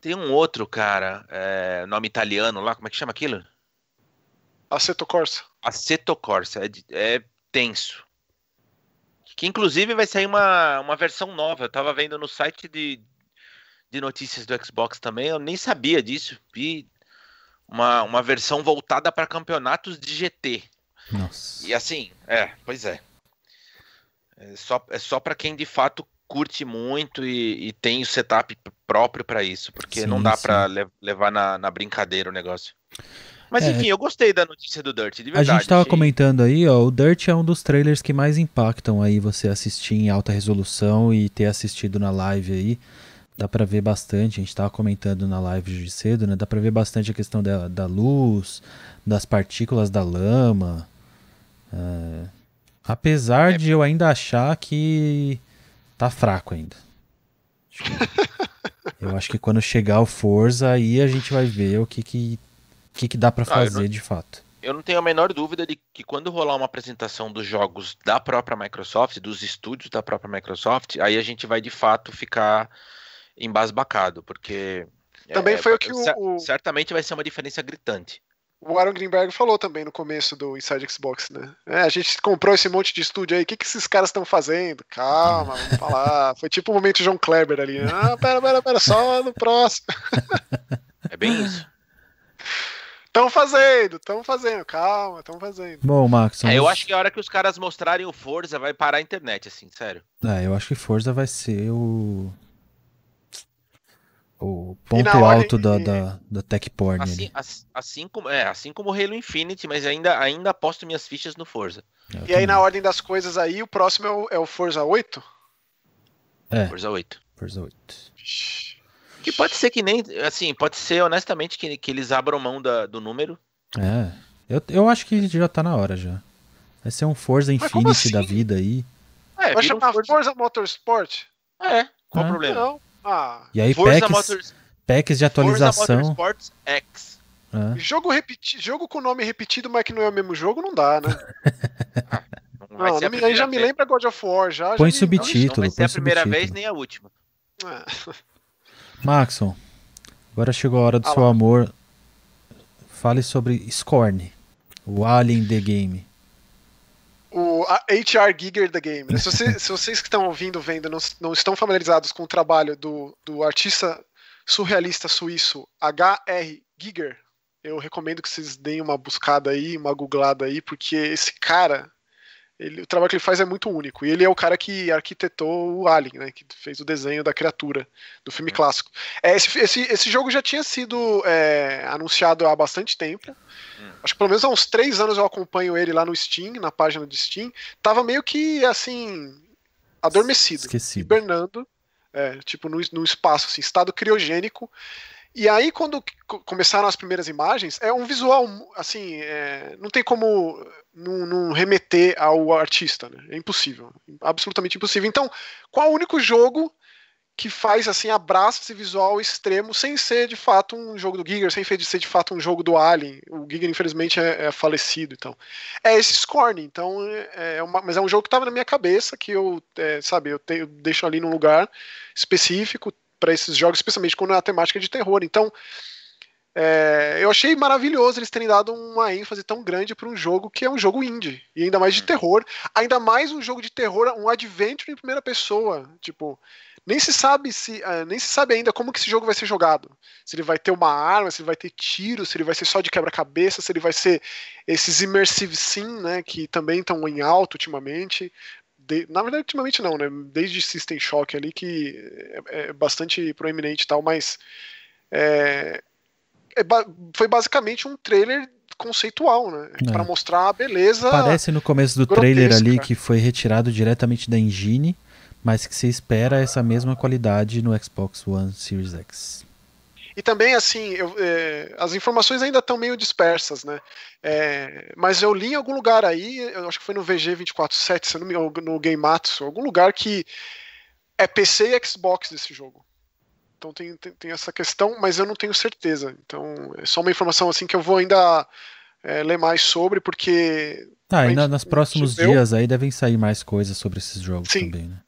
Tem um outro, cara, é, nome italiano lá, como é que chama aquilo? Assetto Corsa. Assetto Corsa, é, é tenso. Que inclusive vai sair uma, uma versão nova. Eu tava vendo no site de, de notícias do Xbox também, eu nem sabia disso. Vi uma, uma versão voltada para campeonatos de GT. Nossa. E assim, é, pois é. É só, é só para quem de fato curte muito e, e tem o setup próprio para isso, porque Sim, não dá para levar na, na brincadeira o negócio. Mas É. enfim, eu gostei da notícia do Dirt, de A verdade. gente tava achei- comentando aí, ó, o Dirt é um dos trailers que mais impactam aí você assistir em alta resolução e ter assistido na live aí. Dá pra ver bastante, a gente tava comentando na live de cedo, né? Dá pra ver bastante a questão da, da luz, das partículas da lama. É, Apesar É. de eu ainda achar que tá fraco ainda. [LAUGHS] Eu acho que quando chegar o Forza aí a gente vai ver o que que, o que, que dá pra Ah, eu não- fazer de fato. Eu não tenho a menor dúvida de que quando rolar uma apresentação dos jogos da própria Microsoft, dos estúdios da própria Microsoft, aí a gente vai de fato ficar embasbacado, porque Também é, foi o que o- cer- o- certamente vai ser uma diferença gritante. O Aaron Greenberg falou também no começo do Inside Xbox, né? É, a gente comprou esse monte de estúdio aí, o que, que esses caras estão fazendo? Calma, vamos falar. [LAUGHS] Foi tipo o momento João Kleber ali. né? Ah, pera, pera, pera, só no próximo. É bem isso. [LAUGHS] Estão fazendo, estão fazendo, calma, estão fazendo. Bom, Max, É, eu vamos- acho que a hora que os caras mostrarem o Forza vai parar a internet, assim, sério. É, eu acho que Forza vai ser o. O ponto alto da, da, da Tech Porn Assim, ali. as- assim como é, assim como o Halo Infinite, mas ainda ainda aposto minhas fichas no Forza. Eu E aí, na também. ordem das coisas aí, o próximo é o, é o Forza 8? É, Forza 8. Forza 8. Que pode ser que nem, assim, pode ser honestamente que, que eles abram mão da- do número. É. Eu, eu acho que já tá na hora já. Vai ser um Forza Infinity da assim? vida aí. É, Vai vira um chamar Forza- Forza Motorsport? É, qual Ah. o problema? Não. Ah, E aí Forza, packs, Motors, packs de Forza atualização. Motorsports X. É. jogo, repeti jogo com nome repetido, mas que não é o mesmo jogo, não dá, né? [LAUGHS] Não vai Não, não me- aí já me lembra God of War, já. Põe já me- subtítulo. Não vai ser põe a primeira subtítulo. vez nem a última. É. [LAUGHS] Maxon, agora chegou a hora do Ah seu amor. Fale sobre Scorn, o Alien The Game. o HR Giger da Game. né? Se, você- [LAUGHS] se vocês que estão ouvindo, vendo, não, não estão familiarizados com o trabalho do, do artista surrealista suíço HR Giger, eu recomendo que vocês deem uma buscada aí, uma googlada aí, porque esse cara, ele- o trabalho que ele faz é muito único. E ele é o cara que arquitetou o Alien, né? Que fez o desenho da criatura do filme clássico. É, esse, esse, esse jogo já tinha sido é, anunciado há bastante tempo. Acho que pelo menos há uns três anos eu acompanho ele lá no Steam, na página do Steam. Tava meio que assim. adormecido. Esquecido. Hibernando. É, tipo, no espaço, assim, estado criogênico. E aí, quando começaram as primeiras imagens, é um visual, assim, é, não tem como não, não, remeter ao artista, né? É impossível. Absolutamente impossível. Então, qual o único jogo que faz, assim, abraça esse visual extremo sem ser, de fato, um jogo do Giger, sem ser, de fato, um jogo do Alien. O Giger, infelizmente, é, é falecido, então. É esse Scorn, então, é, é uma, mas é um jogo que estava na minha cabeça, que eu, é, sabe, eu, te, eu deixo ali num lugar específico, para esses jogos, especialmente quando é a temática de terror. Então, é, eu achei maravilhoso eles terem dado uma ênfase tão grande para um jogo que é um jogo indie, e ainda mais de terror, ainda mais um jogo de terror, um adventure em primeira pessoa, tipo, nem se sabe se uh, nem se sabe ainda como que esse jogo vai ser jogado. Se ele vai ter uma arma, se ele vai ter tiro, se ele vai ser só de quebra-cabeça, se ele vai ser esses immersive sim, né, que também estão em alto ultimamente de, na verdade, ultimamente não, né? Desde System Shock ali, que é, é bastante proeminente e tal, mas é, é, foi basicamente um trailer conceitual, né? É. Para mostrar a beleza. Parece no começo do grotesca. trailer ali que foi retirado diretamente da engine, mas que se espera essa mesma qualidade no Xbox One Series X. E também, assim, eu, é, as informações ainda estão meio dispersas, né? É, mas eu li em algum lugar aí, eu acho que foi no VG247, no, no Gamematsu, algum lugar que é PC e Xbox desse jogo. Então tem, tem, tem, essa questão, mas eu não tenho certeza. Então é só uma informação assim que eu vou ainda é, ler mais sobre, porque. Tá, e nos próximos dias aí devem sair mais coisas sobre esses jogos Sim. também, né?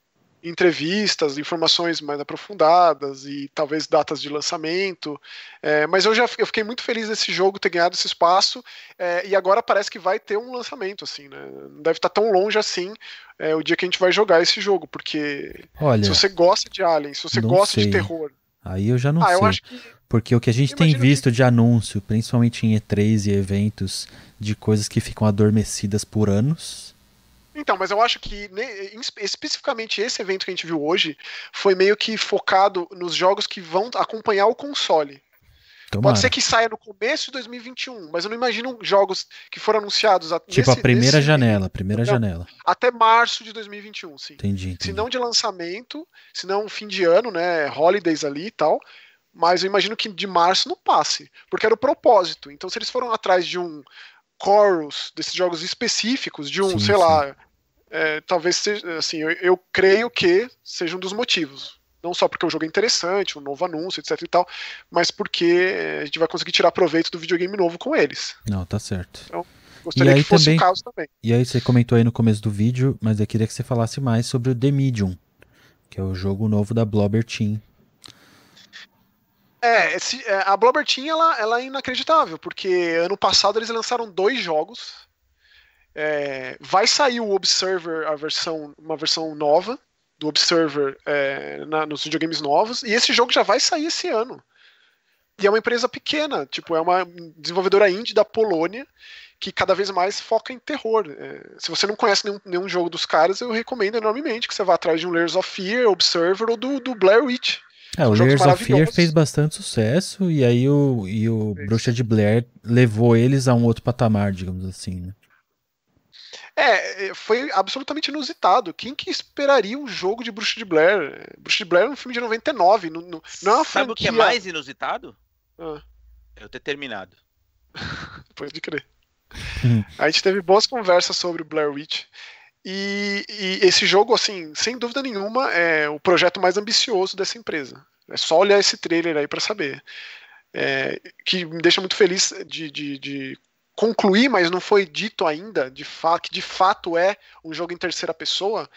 Entrevistas, informações mais aprofundadas e talvez datas de lançamento. É, mas eu já eu fiquei muito feliz desse jogo ter ganhado esse espaço é, e agora parece que vai ter um lançamento assim, né? Não deve estar tão longe assim é, o dia que a gente vai jogar esse jogo, porque Olha, se você gosta de Alien, se você gosta sei. de terror, aí eu já não ah, sei. Que... Porque o que a gente tem visto que... de anúncio, principalmente em E3 e eventos, de coisas que ficam adormecidas por anos, então, mas eu acho que especificamente esse evento que a gente viu hoje foi meio que focado nos jogos que vão acompanhar o console. Tomara. Pode ser que saia no começo de 2021, mas eu não imagino jogos que foram anunciados Tipo nesse, a primeira janela, primeira não, janela. Até março de 2021, sim. Entendi, entendi. Se não de lançamento, se não fim de ano, né, holidays ali e tal. Mas eu imagino que de março não passe, porque era o propósito. Então, se eles foram atrás de um chorus desses jogos específicos, de um, sim, sei sim. lá, é, talvez seja, assim, eu, eu, creio que seja um dos motivos. Não só porque o jogo é interessante, um novo anúncio, etc e tal, mas porque a gente vai conseguir tirar proveito do videogame novo com eles. Não, tá certo. Então, gostaria e aí que fosse também, o caso também. E aí você comentou aí no começo do vídeo, mas eu queria que você falasse mais sobre o The Medium, que é o jogo novo da Blobber Team. É, esse, é, a Blobber Team ela, ela é inacreditável, porque ano passado eles lançaram dois jogos. É, vai sair o Observer, a versão, uma versão nova do Observer é, na, nos videogames novos, e esse jogo já vai sair esse ano. E é uma empresa pequena, tipo, é uma desenvolvedora indie da Polônia que cada vez mais foca em terror. É, se você não conhece nenhum, nenhum, jogo dos caras, eu recomendo enormemente que você vá atrás de um Layers of Fear, Observer ou do, do Blair Witch. É, o Layers of Fear fez bastante sucesso e aí o, e o Bruxa de Blair levou eles a um outro patamar, digamos assim, né? É, foi absolutamente inusitado. Quem que esperaria um jogo de Bruxa de Blair? Bruxa de Blair é um filme de 99, não, não, não é uma Sabe o que é mais inusitado? Ah. Eu ter terminado. [LAUGHS] Pode crer. A gente teve boas conversas sobre o Blair Witch. E, e, esse jogo, assim, sem dúvida nenhuma, é o projeto mais ambicioso dessa empresa. É só olhar esse trailer aí para saber. É, que me deixa muito feliz de, de, de, concluir, mas não foi dito ainda de que de fato é um jogo em terceira pessoa,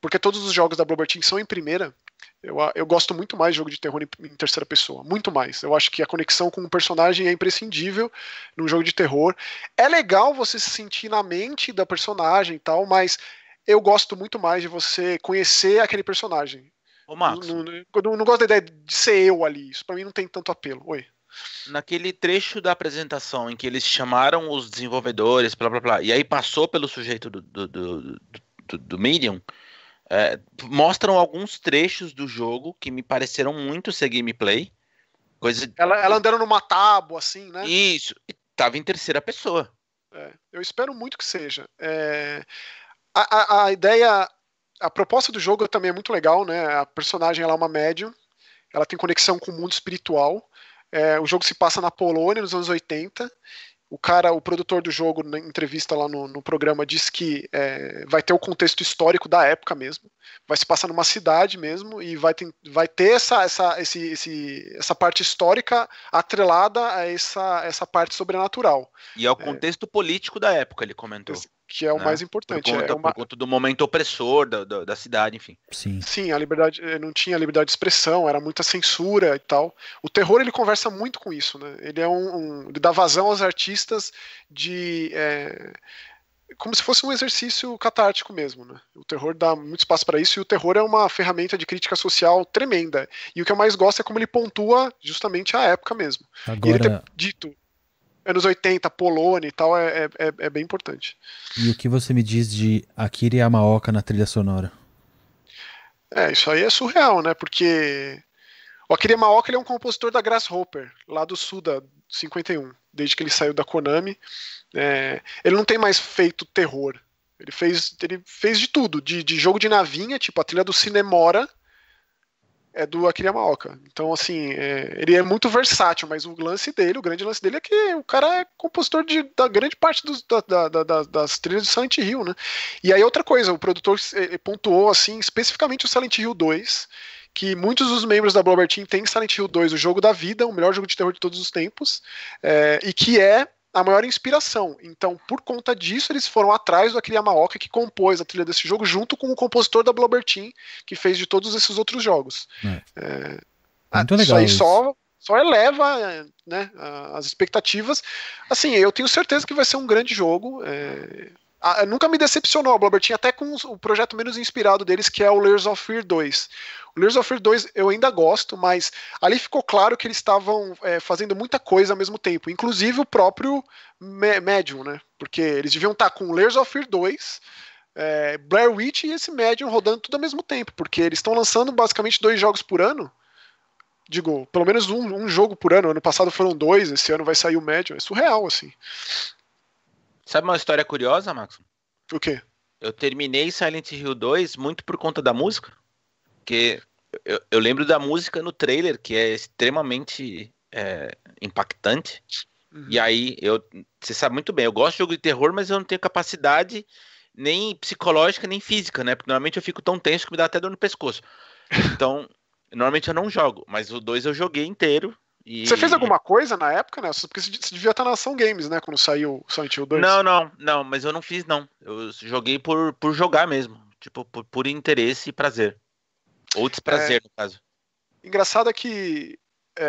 porque todos os jogos da Bloober Team são em primeira. Eu, eu gosto muito mais de jogo de terror em, em, terceira pessoa, muito mais. Eu acho que a conexão com o personagem é imprescindível num jogo de terror. É legal você se sentir na mente da personagem e tal, mas eu gosto muito mais de você conhecer aquele personagem. Ô, Marcos. Não, não, não, não gosto da ideia de ser eu ali. Isso pra mim não tem tanto apelo. Oi. Naquele trecho da apresentação em que eles chamaram os desenvolvedores, blá blá blá, e aí passou pelo sujeito do, do, do, do, do Medium, é, mostram alguns trechos do jogo que me pareceram muito ser gameplay. Coisa... Ela, ela andando numa tábua, assim, né? Isso, e tava em terceira pessoa. É, eu espero muito que seja. É, a, a, a, ideia, a proposta do jogo também é muito legal, né? A personagem ela é uma médium, ela tem conexão com o mundo espiritual. É, o jogo se passa na Polônia nos anos 80 o cara, o produtor do jogo, na entrevista lá no, no programa, disse que é, vai ter o contexto histórico da época mesmo. Vai se passar numa cidade mesmo e vai ter, vai ter essa, essa, esse, esse, essa parte histórica atrelada a essa, essa parte sobrenatural. E ao é contexto é, político da época, ele comentou que é o né? mais importante. Por conta, é uma... por conta, do momento opressor da, da, da, cidade, enfim. Sim. Sim, a liberdade eh, não tinha liberdade de expressão, era muita censura e tal. O terror ele conversa muito com isso, né? Ele é um, um ele dá vazão aos artistas de é, como se fosse um exercício catártico mesmo, né? O terror dá muito espaço para isso e o terror é uma ferramenta de crítica social tremenda. E o que eu mais gosto é como ele pontua justamente a época mesmo. Agora... E ele ter dito anos 80, Polônia e tal, é, é, é, é bem importante. E o que você me diz de Akira Yamaoka na trilha sonora? É, isso aí é surreal, né? Porque o Akira Yamaoka ele é um compositor da Grasshopper, lá do sul da 51, desde que ele saiu da Konami. É, ele não tem mais feito terror. Ele fez, ele fez de tudo, de, de jogo de navinha, tipo a trilha do Cinemora, é do Akira Yamaoka. Então, assim, é, ele é muito versátil, mas o lance dele, o grande lance dele é que o cara é compositor de, da grande parte dos, da, da, da, das trilhas de Silent Hill, né? E aí outra coisa, o produtor pontuou, assim, especificamente o Silent Hill 2, que muitos dos membros da Blobber Team têm Silent Hill 2, o jogo da vida, o melhor jogo de terror de todos os tempos, é, e que é a maior inspiração. Então, por conta disso, eles foram atrás do Akira Yamaoka, que compôs a trilha desse jogo, junto com o compositor da Blobber Team, que fez de todos esses outros jogos. É. É, Muito legal. Isso aí só, só eleva né, as expectativas. Assim, eu tenho certeza que vai ser um grande jogo. É, nunca me decepcionou a Blobber Team, até com o projeto menos inspirado deles, que é o Layers of Fear 2. O Layers of Fear 2 eu ainda gosto, mas ali ficou claro que eles estavam é, fazendo muita coisa ao mesmo tempo, inclusive o próprio Medium, né? Porque eles deviam estar com Layers of Fear 2, é, Blair Witch e esse Medium rodando tudo ao mesmo tempo, porque eles estão lançando basicamente dois jogos por ano. Digo, pelo menos um, um, jogo por ano. Ano passado foram dois, esse ano vai sair o Medium. É surreal, assim. Sabe uma história curiosa, Max? O quê? Eu terminei Silent Hill 2 muito por conta da música. Porque eu, eu, lembro da música no trailer, que é extremamente é, impactante. Uhum. E aí, eu, você sabe muito bem, eu gosto de jogo de terror, mas eu não tenho capacidade nem psicológica, nem física, né? Porque normalmente eu fico tão tenso que me dá até dor no pescoço. Então, [LAUGHS] normalmente eu não jogo, mas o 2 eu joguei inteiro. E... Você fez alguma coisa na época, né? Porque você devia estar na Ação Games, né? Quando saiu o Silent Hill 2. Não, não, não, mas eu não fiz, não. Eu joguei por, por jogar mesmo. Tipo, por, por interesse e prazer. Ou desprazer, é, no caso. Engraçado é que é,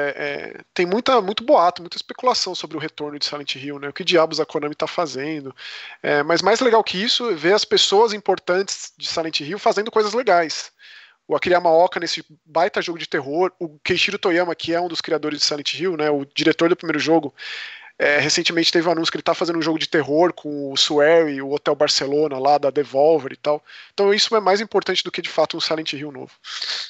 é, tem muita, muito boato, muita especulação sobre o retorno de Silent Hill, né? O que diabos a Konami está fazendo. É, mas mais legal que isso é ver as pessoas importantes de Silent Hill fazendo coisas legais. O Akira Yamaoka nesse baita jogo de terror, o Keishiro Toyama, que é um dos criadores de Silent Hill, né, o diretor do primeiro jogo, é, recentemente teve um anúncio que ele está fazendo um jogo de terror com o Swery, o Hotel Barcelona lá da Devolver e tal. Então isso é mais importante do que de fato um Silent Hill novo.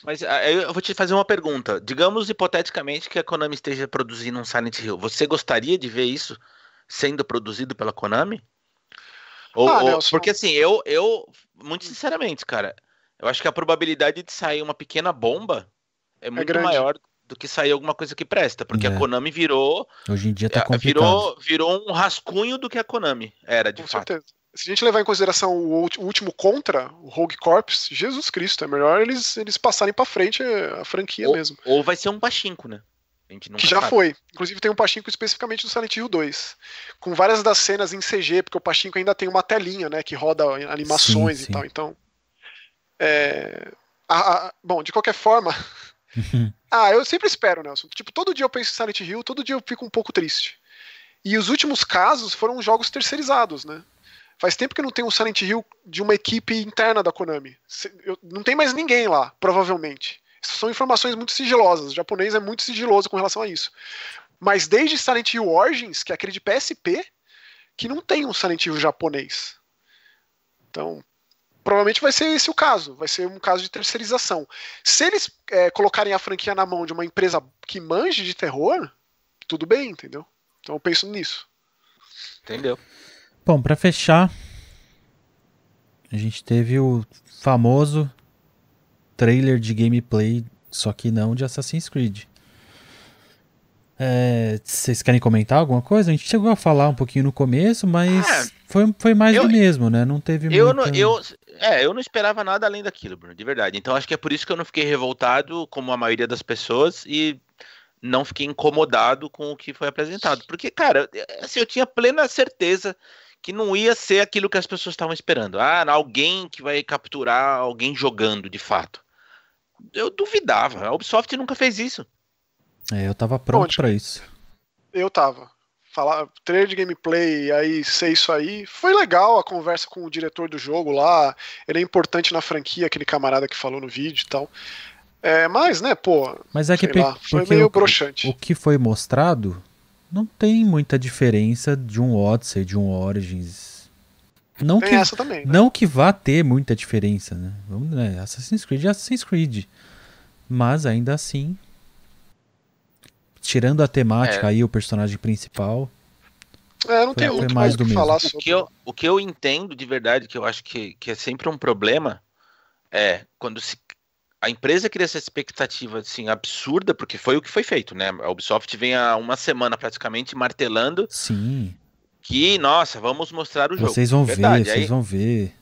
Mas ah, eu vou te fazer uma pergunta. Digamos hipoteticamente que a Konami esteja produzindo um Silent Hill. Você gostaria de ver isso sendo produzido pela Konami? Ou, ah, ou, porque assim, eu, eu, muito sinceramente, cara, eu acho que a probabilidade de sair uma pequena bomba é, muito é maior do que sair alguma coisa que presta, porque é. a Konami virou. Hoje em dia tá é, complicado. Virou, virou um rascunho do que a Konami era, de Com fato. Certeza. Se a gente levar em consideração o, último contra, o Rogue Corps, Jesus Cristo, é melhor eles, eles passarem para frente a franquia ou, mesmo. Ou vai ser um pachinko, né? que já sabe. foi. Inclusive tem um Pachinko especificamente do Silent Hill 2. Com várias das cenas em CG, porque o Pachinko ainda tem uma telinha, né? Que roda animações sim, sim. e tal. Então. É... A, a, bom, de qualquer forma, [LAUGHS] ah, eu sempre espero, Nelson. Tipo, todo dia eu penso em Silent Hill, todo dia eu fico um pouco triste. E os últimos casos foram jogos terceirizados, né? Faz tempo que não tem um Silent Hill de uma equipe interna da Konami. Não tem mais ninguém lá, provavelmente. São informações muito sigilosas. O japonês é muito sigiloso com relação a isso. Mas desde Silent Hill Origins, que é aquele de PSP, que não tem um Silent Hill japonês. Então, provavelmente vai ser esse o caso, vai ser um caso de terceirização. Se eles é, colocarem a franquia na mão de uma empresa que manje de terror, tudo bem, entendeu? Então eu penso nisso. Entendeu? Bom, para fechar, a gente teve o famoso trailer de gameplay, só que não de Assassin's Creed. É, vocês querem comentar alguma coisa? A gente chegou a falar um pouquinho no começo, mas é, foi, foi mais eu, do mesmo, né? Não teve eu muita... não, eu É, eu não esperava nada além daquilo, Bruno, de verdade. Então acho que é por isso que eu não fiquei revoltado, como a maioria das pessoas, e não fiquei incomodado com o que foi apresentado. Porque, cara, assim, eu tinha plena certeza que não ia ser aquilo que as pessoas estavam esperando. Ah, alguém que vai capturar alguém jogando de fato. Eu duvidava. A Ubisoft nunca fez isso. É, eu tava pronto para isso. Eu tava. Falar, trailer de gameplay, aí ser isso aí. Foi legal a conversa com o diretor do jogo lá. Ele é importante na franquia, aquele camarada que falou no vídeo e tal. É, mas, né, pô. Mas é que lá, foi meio o, broxante. O que foi mostrado não tem muita diferença de um Odyssey, de um Origins. Não tem que, essa também. Né? Não que vá ter muita diferença, né? Vamos, né? Assassin's Creed é Assassin's Creed. Mas ainda assim, tirando a temática é. aí, o personagem principal. É, não tem muito mais do que falar sobre. O que, eu, o que eu entendo de verdade, que eu acho que, que é sempre um problema, é quando se a empresa cria essa expectativa assim absurda, porque foi o que foi feito, né? A Ubisoft vem há uma semana praticamente martelando. Sim. Que, nossa, vamos mostrar o jogo. Vocês vão Verdade. ver, aí, vocês vão ver.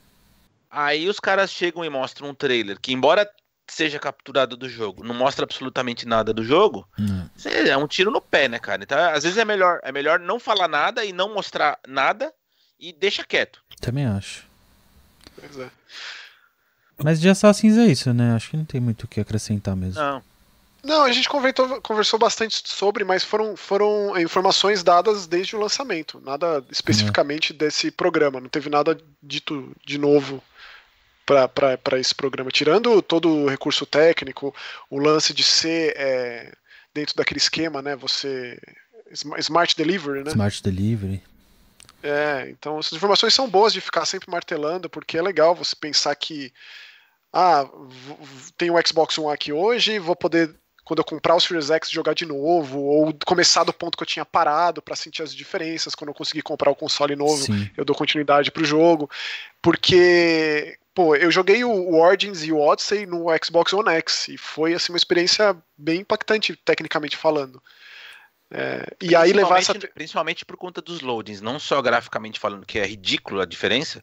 Aí os caras chegam e mostram um trailer que, embora seja capturado do jogo, não mostra absolutamente nada do jogo, hum. é um tiro no pé, né, cara? Então, às vezes é melhor, é melhor não falar nada e não mostrar nada e deixa quieto. Também acho. Pois é. Mas de Assassins é isso, né? Acho que não tem muito o que acrescentar mesmo. Não. Não, a gente conversou, conversou bastante sobre, mas foram, foram informações dadas desde o lançamento. Nada especificamente é. desse programa. Não teve nada dito de novo para esse programa. Tirando todo o recurso técnico, o lance de ser é, dentro daquele esquema, né? Você. Smart Delivery, né? Smart Delivery. É, então essas informações são boas de ficar sempre martelando, porque é legal você pensar que ah, tem o Xbox One aqui hoje, vou poder quando eu comprar o Series X jogar de novo, ou começar do ponto que eu tinha parado para sentir as diferenças, quando eu conseguir comprar o console novo, Sim. eu dou continuidade pro jogo, porque pô, eu joguei o Origins e o Odyssey no Xbox One X e foi assim uma experiência bem impactante tecnicamente falando. É, e aí levar essa principalmente por conta dos loadings, não só graficamente falando que é ridículo a diferença,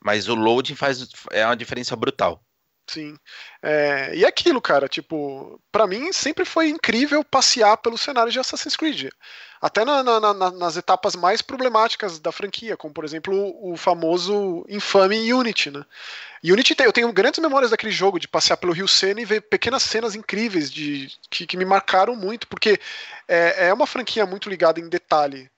mas o loading faz é uma diferença brutal. Sim. É, e aquilo, cara, tipo, para mim sempre foi incrível passear pelo cenário de Assassin's Creed. Até na, na, na, nas etapas mais problemáticas da franquia, como por exemplo o, famoso infame Unity, né? Unity eu tenho grandes memórias daquele jogo, de passear pelo Rio Sena e ver pequenas cenas incríveis de, que, que me marcaram muito, porque é, é uma franquia muito ligada em detalhe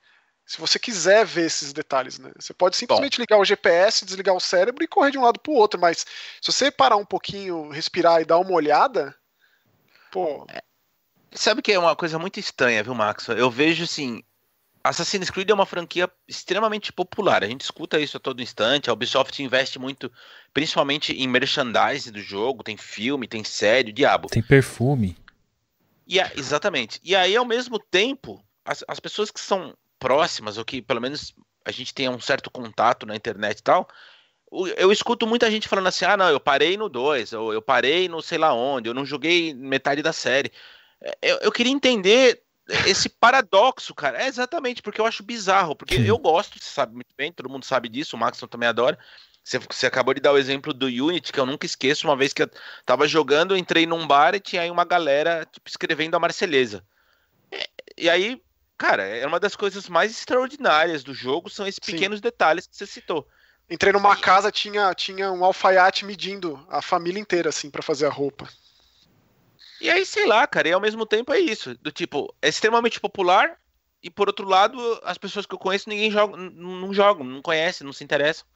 se você quiser ver esses detalhes, né? Você pode simplesmente Bom. ligar o GPS, desligar o cérebro e correr de um lado para o outro, mas se você parar um pouquinho, respirar e dar uma olhada, pô. É. Sabe que é uma coisa muito estranha, viu, Max? Eu vejo assim, Assassin's Creed é uma franquia extremamente popular. A gente escuta isso a todo instante. A Ubisoft investe muito, principalmente em merchandising do jogo. Tem filme, tem série, o diabo. Tem perfume. E a, exatamente. E aí, ao mesmo tempo, as, as pessoas que são próximas, ou que pelo menos a gente tenha um certo contato na internet e tal, eu escuto muita gente falando assim: ah, não, eu parei no 2, ou eu parei no sei lá onde, eu não joguei metade da série. É, eu, eu queria entender esse paradoxo, cara. É exatamente, porque eu acho bizarro, porque Sim. eu gosto, você sabe muito bem, todo mundo sabe disso, o Maxon também adora. Você, você, acabou de dar o exemplo do Unity, que eu nunca esqueço, uma vez que eu tava jogando, eu entrei num bar e tinha aí uma galera, tipo, escrevendo a Marselhesa. E, e aí, Cara, é uma das coisas mais extraordinárias do jogo, são esses pequenos Sim. detalhes que você citou. Entrei numa casa, tinha, tinha um alfaiate medindo a família inteira, assim, para fazer a roupa. E aí, sei lá, cara, e ao mesmo tempo é isso. Do tipo, é extremamente popular, e por outro lado, as pessoas que eu conheço, ninguém joga, não jogam, não conhece, não se interessam.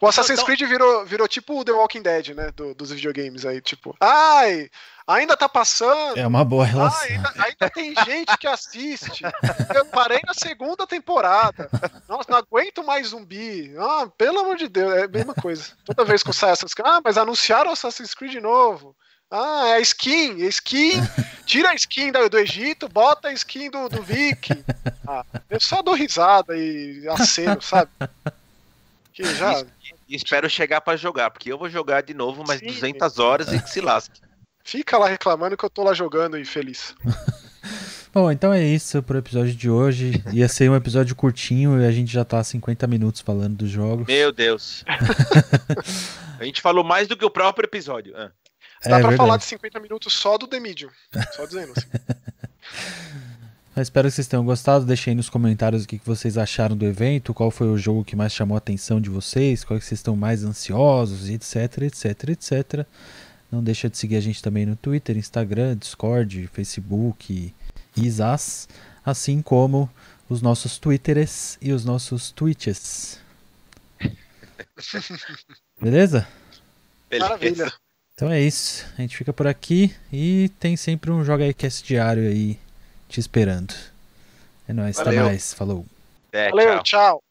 O Assassin's então, Creed virou, virou tipo o The Walking Dead, né? Do, dos videogames aí, tipo. Ai, ainda tá passando. É uma boa relação. Ah, ainda, ainda, tem gente que assiste. [LAUGHS] Eu parei na segunda temporada. Nossa, não aguento mais zumbi. Ah, pelo amor de Deus, é a mesma coisa. Toda vez que eu saio Assassin's Creed, ah, mas anunciaram Assassin's Creed novo. Ah, é a skin, é skin. Tira a skin do, Egito, bota a skin do, do Viking. Ah, eu só dou risada e aceno, sabe? Que já... E espero chegar para jogar, porque eu vou jogar de novo mais Sim. 200 horas e que se lasque. Fica lá reclamando que eu tô lá jogando infeliz. [LAUGHS] Bom, então é isso pro episódio de hoje. Ia ser um episódio curtinho e a gente já tá há 50 minutos falando dos jogos. Meu Deus. [LAUGHS] a gente falou mais do que o próprio episódio. Ah. Dá é, pra verdade. falar de 50 minutos só do The Medium. Só dizendo assim. [LAUGHS] espero que vocês tenham gostado. Deixem aí nos comentários o que vocês acharam do evento, qual foi o jogo que mais chamou a atenção de vocês, qual que vocês estão mais ansiosos, etc, etc, etc. Não deixa de seguir a gente também no Twitter, Instagram, Discord, Facebook, Isas, assim como os nossos Twitters e os nossos Twitches. Beleza? Beleza. Maravilha. Então é isso. A gente fica por aqui e tem sempre um Joga iCast diário aí te esperando. É nóis, até mais. Falou. É, Valeu, tchau. tchau.